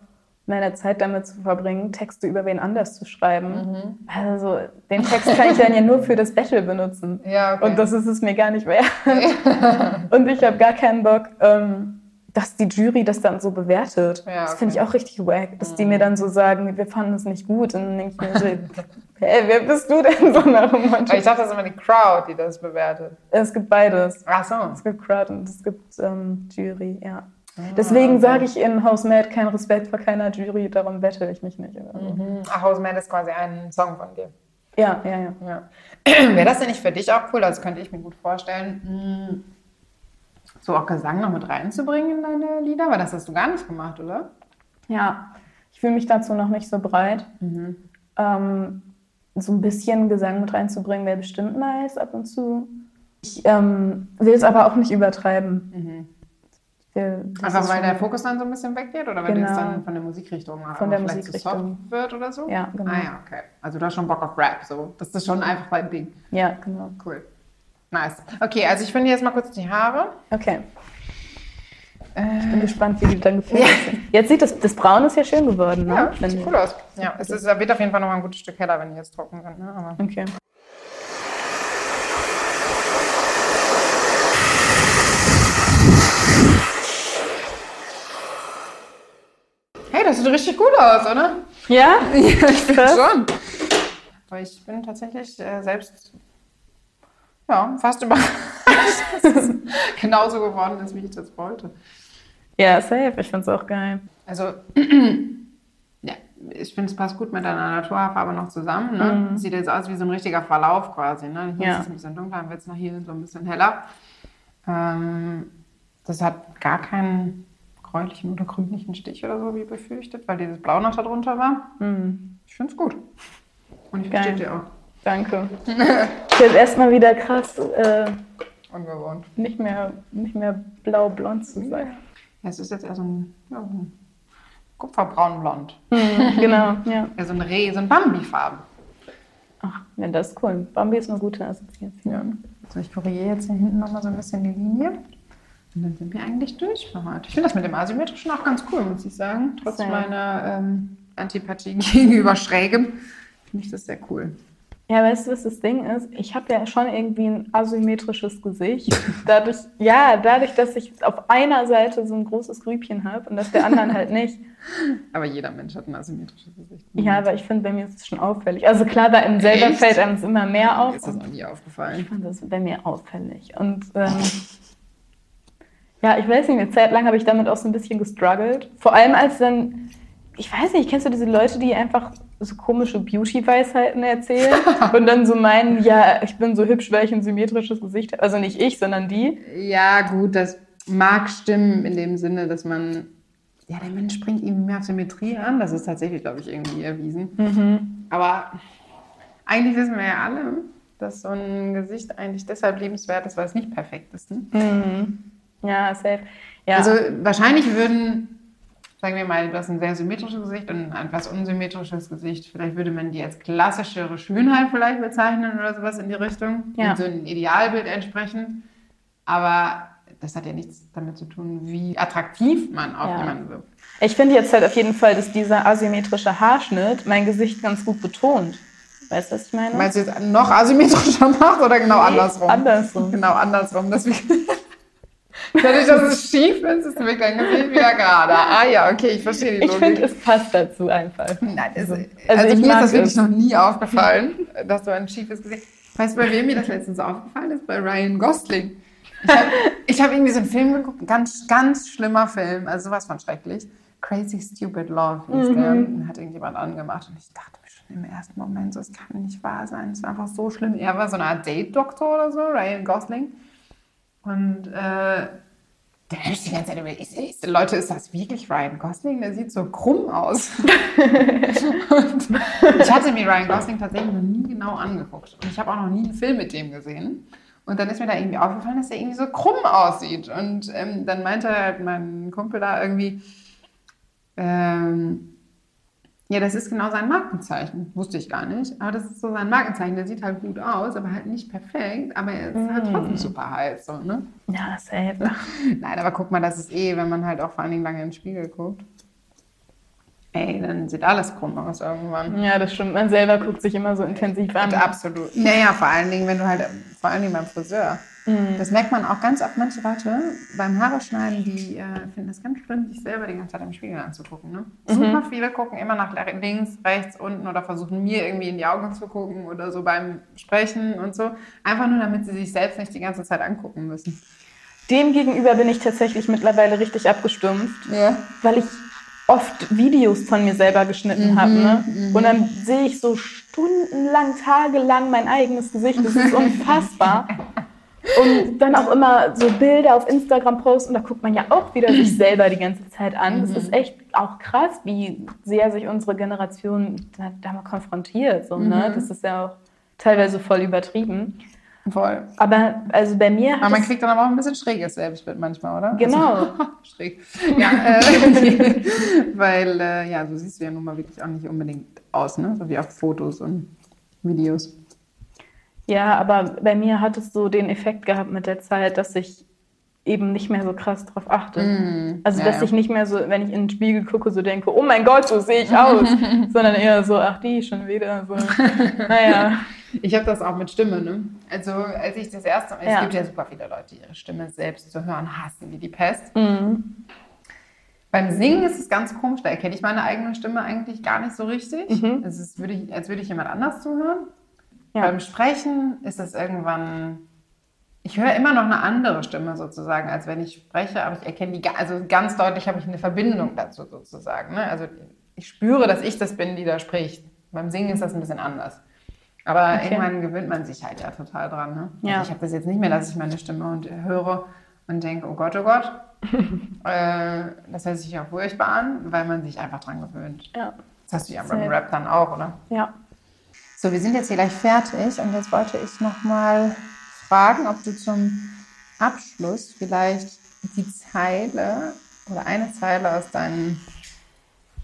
meine Zeit damit zu verbringen, Texte über wen anders zu schreiben. Also den Text kann ich dann ja nur für das Battle benutzen. Ja, okay. Und das ist es mir gar nicht wert. Und ich habe gar keinen Bock, ähm, dass die Jury das dann so bewertet. Ja, Das finde ich okay. Mhm. auch richtig wack, dass die mir dann so sagen, wir fanden es nicht gut. Und dann denke ich mir so, hä, wer bist du denn so nach dem Motto? Ich dachte, das ist immer die Crowd, die das bewertet. Es gibt beides. Ach so. Es gibt Crowd und es gibt ähm, Jury, ja. Ah, Deswegen sage ich in House Mad kein Respekt vor keiner Jury, darum battle ich mich nicht. Mhm. Ach, Houseman ist quasi ein Song von dir. Ja, ja, ja. Ja. Wäre das denn nicht für dich auch cool? Also könnte ich mir gut vorstellen, mh, so auch Gesang noch mit reinzubringen in deine Lieder? Weil das hast du gar nicht gemacht, oder? Ja, ich fühle mich dazu noch nicht so bereit. Ähm, so ein bisschen Gesang mit reinzubringen wäre bestimmt nice ab und zu. Ich ähm, will es aber auch nicht übertreiben. Ich will, Einfach weil der Fokus dann so ein bisschen weggeht? Oder weil Genau. das dann von der Musikrichtung Von der Musikrichtung. soft wird oder so? Ja, genau. Ah ja, okay. Also du hast schon Bock auf Rap, so. Das ist schon einfach dein Ding. Ja, genau. Cool. Nice. Okay, also ich finde jetzt mal kurz die Haare. Okay. Äh, ich bin gespannt, wie die dann gefühlt ja. sind. Jetzt sieht das, das Braun ist ja schön geworden. Ne? Ja, wenn sieht cool aus. Ja, es ist, wird auf jeden Fall noch ein gutes Stück heller, wenn die jetzt trocken sind. Ne? Aber okay. Hey, das sieht richtig gut aus, oder? Ja? ja ich finde schon. Aber ich bin tatsächlich äh, selbst ja, fast überrascht, dass es genauso geworden ist, wie ich das wollte. Ja, safe. Ich finde es auch geil. Also, ja, ich finde, es passt gut mit deiner Naturhaarfarbe noch zusammen. Ne? Sieht jetzt aus wie so ein richtiger Verlauf quasi. Ne? Hier Ja. ist es ein bisschen dunkler, dann wird es nach hier so ein bisschen heller. Ähm, das hat gar keinen gräulichen oder grünlichen Stich oder so, wie befürchtet, weil dieses Blau noch darunter war. Ich finde es gut. Und ich verstehe dir auch. Danke. Ich jetzt erstmal wieder krass, äh, Ungewohnt. nicht mehr, nicht mehr blau-blond zu sein. Ja, es ist jetzt eher so ein, ja, so ein kupferbraunblond. genau, ja. Ja, so ein Reh, so ein Bambi-Farben. Ach, ja, das ist cool. Bambi ist eine gute Assoziation. So, ich korrigiere jetzt hier hinten nochmal so ein bisschen die Linie. Und dann sind wir eigentlich durch für heute. Ich finde das mit dem Asymmetrischen auch ganz cool, muss ich sagen. Trotz Same. meiner ähm, Antipathie gegenüber Schrägem finde ich das sehr cool. Ja, weißt du, was das Ding ist? Ich habe ja schon irgendwie ein asymmetrisches Gesicht. Dadurch, ja, dadurch, dass ich auf einer Seite so ein großes Grübchen habe und auf der anderen halt nicht. Aber jeder Mensch hat ein asymmetrisches Gesicht. Ja, aber ich finde, bei mir ist es schon auffällig. Also klar, bei einem selber Echt? fällt einem es immer mehr auf. Mir ist das noch nie aufgefallen. Ich fand das bei mir auffällig. Und ähm, ja, ich weiß nicht, eine Zeit lang habe ich damit auch so ein bisschen gestruggelt. Vor allem als dann, ich weiß nicht, kennst du diese Leute, die einfach so komische Beauty-Weisheiten erzählen und dann so meinen, ja, ich bin so hübsch, weil ich ein symmetrisches Gesicht habe. Also nicht ich, sondern die. Ja, gut, das mag stimmen in dem Sinne, dass man. Ja, der Mensch springt ihm mehr auf Symmetrie an. Das ist tatsächlich, glaube ich, irgendwie erwiesen. Aber eigentlich wissen wir ja alle, dass so ein Gesicht eigentlich deshalb liebenswert ist, weil es nicht perfekt ist. Ne? Ja, safe. Ja, Also wahrscheinlich würden, sagen wir mal, du hast ein sehr symmetrisches Gesicht und ein etwas unsymmetrisches Gesicht. Vielleicht würde man die als klassischere Schönheit vielleicht bezeichnen oder sowas in die Richtung. Ja. So ein Idealbild entsprechend. Aber das hat ja nichts damit zu tun, wie attraktiv man auf Ja. jemanden wirkt. ich finde jetzt halt auf jeden Fall, dass dieser asymmetrische Haarschnitt mein Gesicht ganz gut betont. Weißt du, was ich meine? Meinst du jetzt noch asymmetrischer macht oder genau andersrum? andersrum. Genau andersrum. Deswegen, dadurch, dass es schief ist, ist wirkt dein Gesicht wieder gerade. Ah ja, okay, ich verstehe die Ich Logik. finde, es passt dazu einfach. Nein, also, Also ich mir ist das wirklich es. noch nie aufgefallen, dass du ein schiefes Gesicht Weißt du, bei wem mir das letztens aufgefallen ist? Bei Ryan Gosling. Ich habe hab irgendwie so einen Film geguckt, ein ganz, ganz schlimmer Film, also sowas von schrecklich. Crazy Stupid Love hieß der. Den hat irgendjemand angemacht und ich dachte mir schon im ersten Moment so, es kann nicht wahr sein. Es war einfach so schlimm. Er war so eine Art Date-Doktor oder so, Ryan Gosling. Und äh, der Mensch die ganze Zeit über, ist, ist, Leute, ist das wirklich Ryan Gosling? Der sieht so krumm aus. ich hatte mir Ryan Gosling tatsächlich noch nie genau angeguckt. Und ich habe auch noch nie einen Film mit dem gesehen. Und dann ist mir da irgendwie aufgefallen, dass er irgendwie so krumm aussieht. Und ähm, dann meinte halt mein Kumpel da irgendwie, ähm, ja, das ist genau sein Markenzeichen. Wusste ich gar nicht. Aber das ist so sein Markenzeichen. Der sieht halt gut aus, aber halt nicht perfekt. Aber er ist halt trotzdem super heiß. So, ne? Ja, safe. Nein, aber guck mal, das ist eh, wenn man halt auch vor allen Dingen lange in den Spiegel guckt. Ey, dann sieht alles krumm aus irgendwann. Ja, das stimmt. Man selber guckt sich immer so intensiv an. Absolut. Naja, vor allen Dingen, wenn du halt, vor allen Dingen beim Friseur. Das merkt man auch ganz oft. Manche Leute beim Haare schneiden, die äh, finden das ganz schlimm, sich selber die ganze Zeit im Spiegel anzugucken. Ne? Super viele gucken immer nach links, rechts, unten oder versuchen mir irgendwie in die Augen zu gucken oder so beim Sprechen und so. Einfach nur, damit sie sich selbst nicht die ganze Zeit angucken müssen. Demgegenüber bin ich tatsächlich mittlerweile richtig abgestumpft, Ja. weil ich oft Videos von mir selber geschnitten habe. Ne? Und dann sehe ich so stundenlang, tagelang mein eigenes Gesicht. Das ist unfassbar. Und dann auch immer so Bilder auf Instagram posten. Da guckt man ja auch wieder sich selber die ganze Zeit an. Das ist echt auch krass, wie sehr sich unsere Generation da- damit konfrontiert. So, ne? Das ist ja auch teilweise voll übertrieben. Voll. Aber also bei mir hat Aber man es- kriegt dann aber auch ein bisschen schräges Selbstbild manchmal, oder? Genau. Also, schräg. Ja, äh, weil, äh, ja, so siehst du ja nun mal wirklich auch nicht unbedingt aus, ne? So wie auf Fotos und Videos. Ja, aber bei mir hat es so den Effekt gehabt mit der Zeit, dass ich eben nicht mehr so krass drauf achte. also, ja, dass ja. ich nicht mehr so, wenn ich in den Spiegel gucke, so denke, oh mein Gott, so sehe ich aus. Sondern eher so, ach, die schon wieder. So. Naja. Ich habe das auch mit Stimme, ne? Also, als ich das erste Mal, es Ja. gibt ja super viele Leute, die ihre Stimme selbst zu hören hassen, wie die Pest. Beim Singen ist es ganz komisch, da erkenne ich meine eigene Stimme eigentlich gar nicht so richtig. Mhm. Es ist, würde ich, als würde ich jemand anders zuhören. Ja. Beim Sprechen ist es irgendwann. Ich höre immer noch eine andere Stimme sozusagen, als wenn ich spreche, aber ich erkenne die, also ganz deutlich habe ich eine Verbindung dazu sozusagen. Ne? Also ich spüre, dass ich das bin, die da spricht. Beim Singen ist das ein bisschen anders. Aber Okay. irgendwann gewöhnt man sich halt ja total dran. Ne? Ja. Also ich habe das jetzt nicht mehr, dass ich meine Stimme und höre und denke, oh Gott, oh Gott. äh, das hört sich ja furchtbar an, weil man sich einfach dran gewöhnt. Ja. Das hast du ja beim. Rap dann auch, oder? Ja. So, wir sind jetzt hier gleich fertig und jetzt wollte ich noch mal fragen, ob du zum Abschluss vielleicht die Zeile oder eine Zeile aus deinen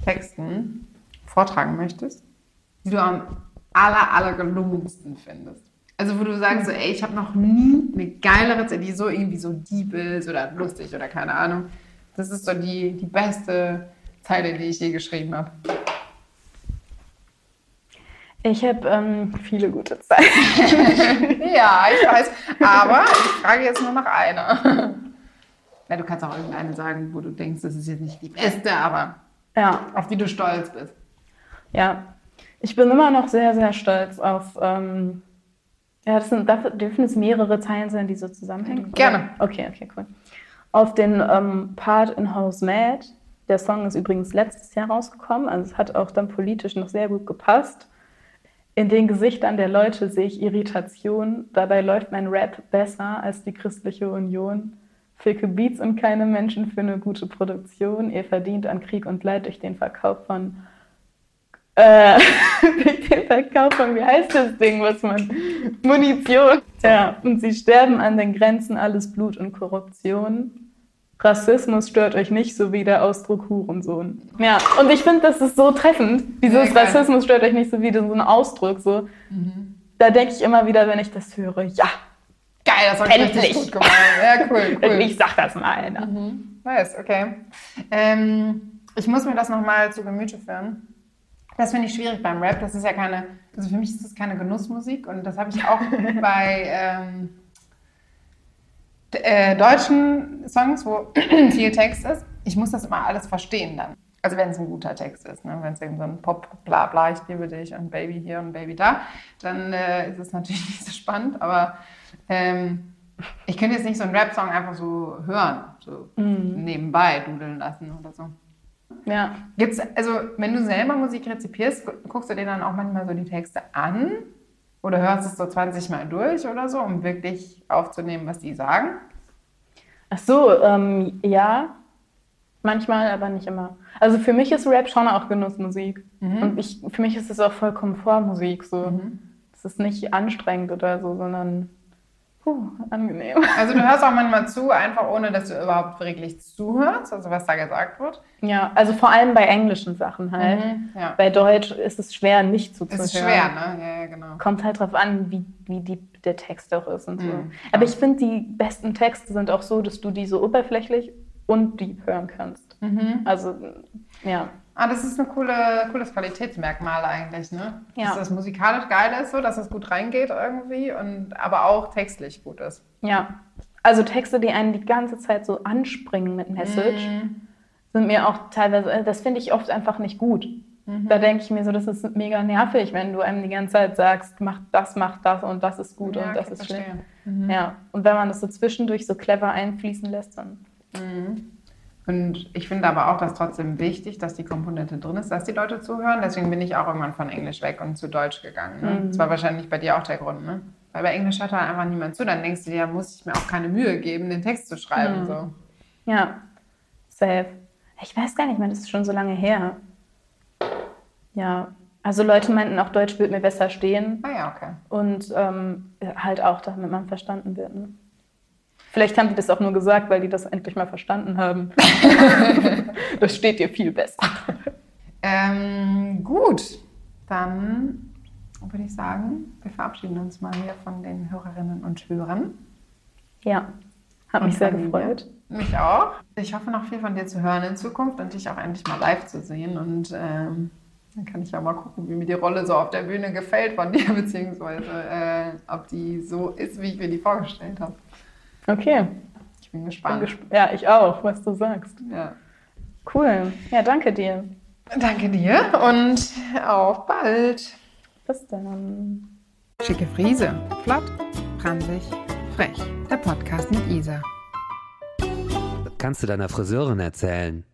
Texten vortragen möchtest, die du am aller, aller gelungensten findest. Also wo du sagst, so, ey, ich habe noch nie eine geilere Zeile, die so irgendwie so deep ist oder lustig oder keine Ahnung. Das ist so die, die beste Zeile, die ich je geschrieben habe. Ich habe ähm, viele gute Zeiten. Ja, ich weiß. Aber ich frage jetzt nur noch eine. Ja, du kannst auch irgendeine sagen, wo du denkst, das ist jetzt nicht die beste, aber Ja, auf die du stolz bist. ja. Ich bin immer noch sehr, sehr stolz auf. Ähm, ja, das sind, dürfen es mehrere Zeilen sein, die so zusammenhängen? Gerne. Oder? Okay, okay, cool. Auf den ähm, Part in House Mad. Der Song ist übrigens letztes Jahr rausgekommen, also es hat auch dann politisch noch sehr gut gepasst. In den Gesichtern der Leute sehe ich Irritation. Dabei läuft mein Rap besser als die christliche Union. Ficke Beats und keine Menschen für eine gute Produktion. Ihr verdient an Krieg und Leid durch den Verkauf von äh, durch den Verkauf von, wie heißt das Ding, was man, Munition. Ja, und sie sterben an den Grenzen, alles Blut und Korruption. Rassismus stört euch nicht, so wie der Ausdruck Hurensohn. Ja, und ich finde, das ist so treffend. Dieses Ja. Rassismus stört euch nicht, so wie so ein Ausdruck. So. Da denke ich immer wieder, wenn ich das höre, ja, Geil, das habe ich richtig Endlich. gut gemacht. Ja, cool, cool. ich sag das mal. Ne? Nice, okay. Ähm, ich muss mir das nochmal zu Gemüte führen. Das finde ich schwierig beim Rap. Das ist ja keine, also für mich ist das keine Genussmusik und das habe ich auch bei ähm, äh, deutschen Songs, wo viel Text ist. Ich muss das immer alles verstehen dann. Also wenn es ein guter Text ist, ne? wenn es eben so ein Pop, bla bla, ich liebe dich und Baby hier und Baby da, dann äh, ist es natürlich nicht so spannend, aber ähm, ich könnte jetzt nicht so einen Rap-Song einfach so hören, so nebenbei dudeln lassen oder so. Ja. Gibt's, also, wenn du selber Musik rezipierst, gu- guckst du dir dann auch manchmal so die Texte an oder hörst es so 20 Mal durch oder so, um wirklich aufzunehmen, was die sagen? Ach so, ähm, ja. Manchmal, aber nicht immer. Also für mich ist Rap schon auch Genussmusik. Und ich, für mich ist es auch voll Komfortmusik. So. Es ist nicht anstrengend oder so, sondern puh, angenehm. Also, du hörst auch manchmal zu, einfach ohne, dass du überhaupt wirklich zuhörst, also was da gesagt wird. Ja, also vor allem bei englischen Sachen halt. Ja. Bei Deutsch ist es schwer, nicht so Es zu ist schwer, ne? Ja, ja, genau. Kommt halt drauf an, wie, wie deep der Text auch ist und so. Mhm. Aber ich finde, die besten Texte sind auch so, dass du die so oberflächlich und deep hören kannst. Mhm. Also, ja. Ah, das ist ein coole, cooles Qualitätsmerkmal eigentlich, ne? Ja. Dass das musikalisch geil ist, so, dass es gut reingeht irgendwie, und, aber auch textlich gut ist. Ja. Also Texte, die einen die ganze Zeit so anspringen mit Message, Mhm. sind mir auch teilweise, äh, das finde ich oft einfach nicht gut. Mhm. Da denke ich mir so, das ist mega nervig, wenn du einem die ganze Zeit sagst, mach das, mach das und das ist gut Ja, und das ist verstehe. schlecht. Ja. Und wenn man das so zwischendurch so clever einfließen lässt, dann. Und ich finde aber auch, dass trotzdem wichtig, dass die Komponente drin ist, dass die Leute zuhören. Deswegen bin ich auch irgendwann von Englisch weg und zu Deutsch gegangen. Ne? Mhm. Das war wahrscheinlich bei dir auch der Grund, ne? Weil bei Englisch hört halt einfach niemand zu. Dann denkst du dir, ja, muss ich mir auch keine Mühe geben, den Text zu schreiben. Mhm. So. Ja, safe. Ich weiß gar nicht mehr, das ist schon so lange her. Ja, also Leute meinten auch, Deutsch wird mir besser stehen. Ah ja, okay. Und ähm, halt auch, damit man verstanden wird. Ne? Vielleicht haben die das auch nur gesagt, weil die das endlich mal verstanden haben. das steht dir viel besser. Ähm, gut, dann würde ich sagen, wir verabschieden uns mal hier von den Hörerinnen und Hörern. Ja, hat Und mich sehr gefreut. Mich auch. Ich hoffe noch viel von dir zu hören in Zukunft und dich auch endlich mal live zu sehen. Und ähm, dann kann ich ja mal gucken, wie mir die Rolle so auf der Bühne gefällt von dir, beziehungsweise äh, ob die so ist, wie ich mir die vorgestellt habe. Okay, Ich bin bin gespannt. gesp ja, ich auch, was du sagst. ja. Cool. Ja, danke dir. Danke dir und auf bald. Bis dann. Schicke Friese. Flott, franzig, frech. Der Podcast mit Isa. Kannst du deiner Friseurin erzählen.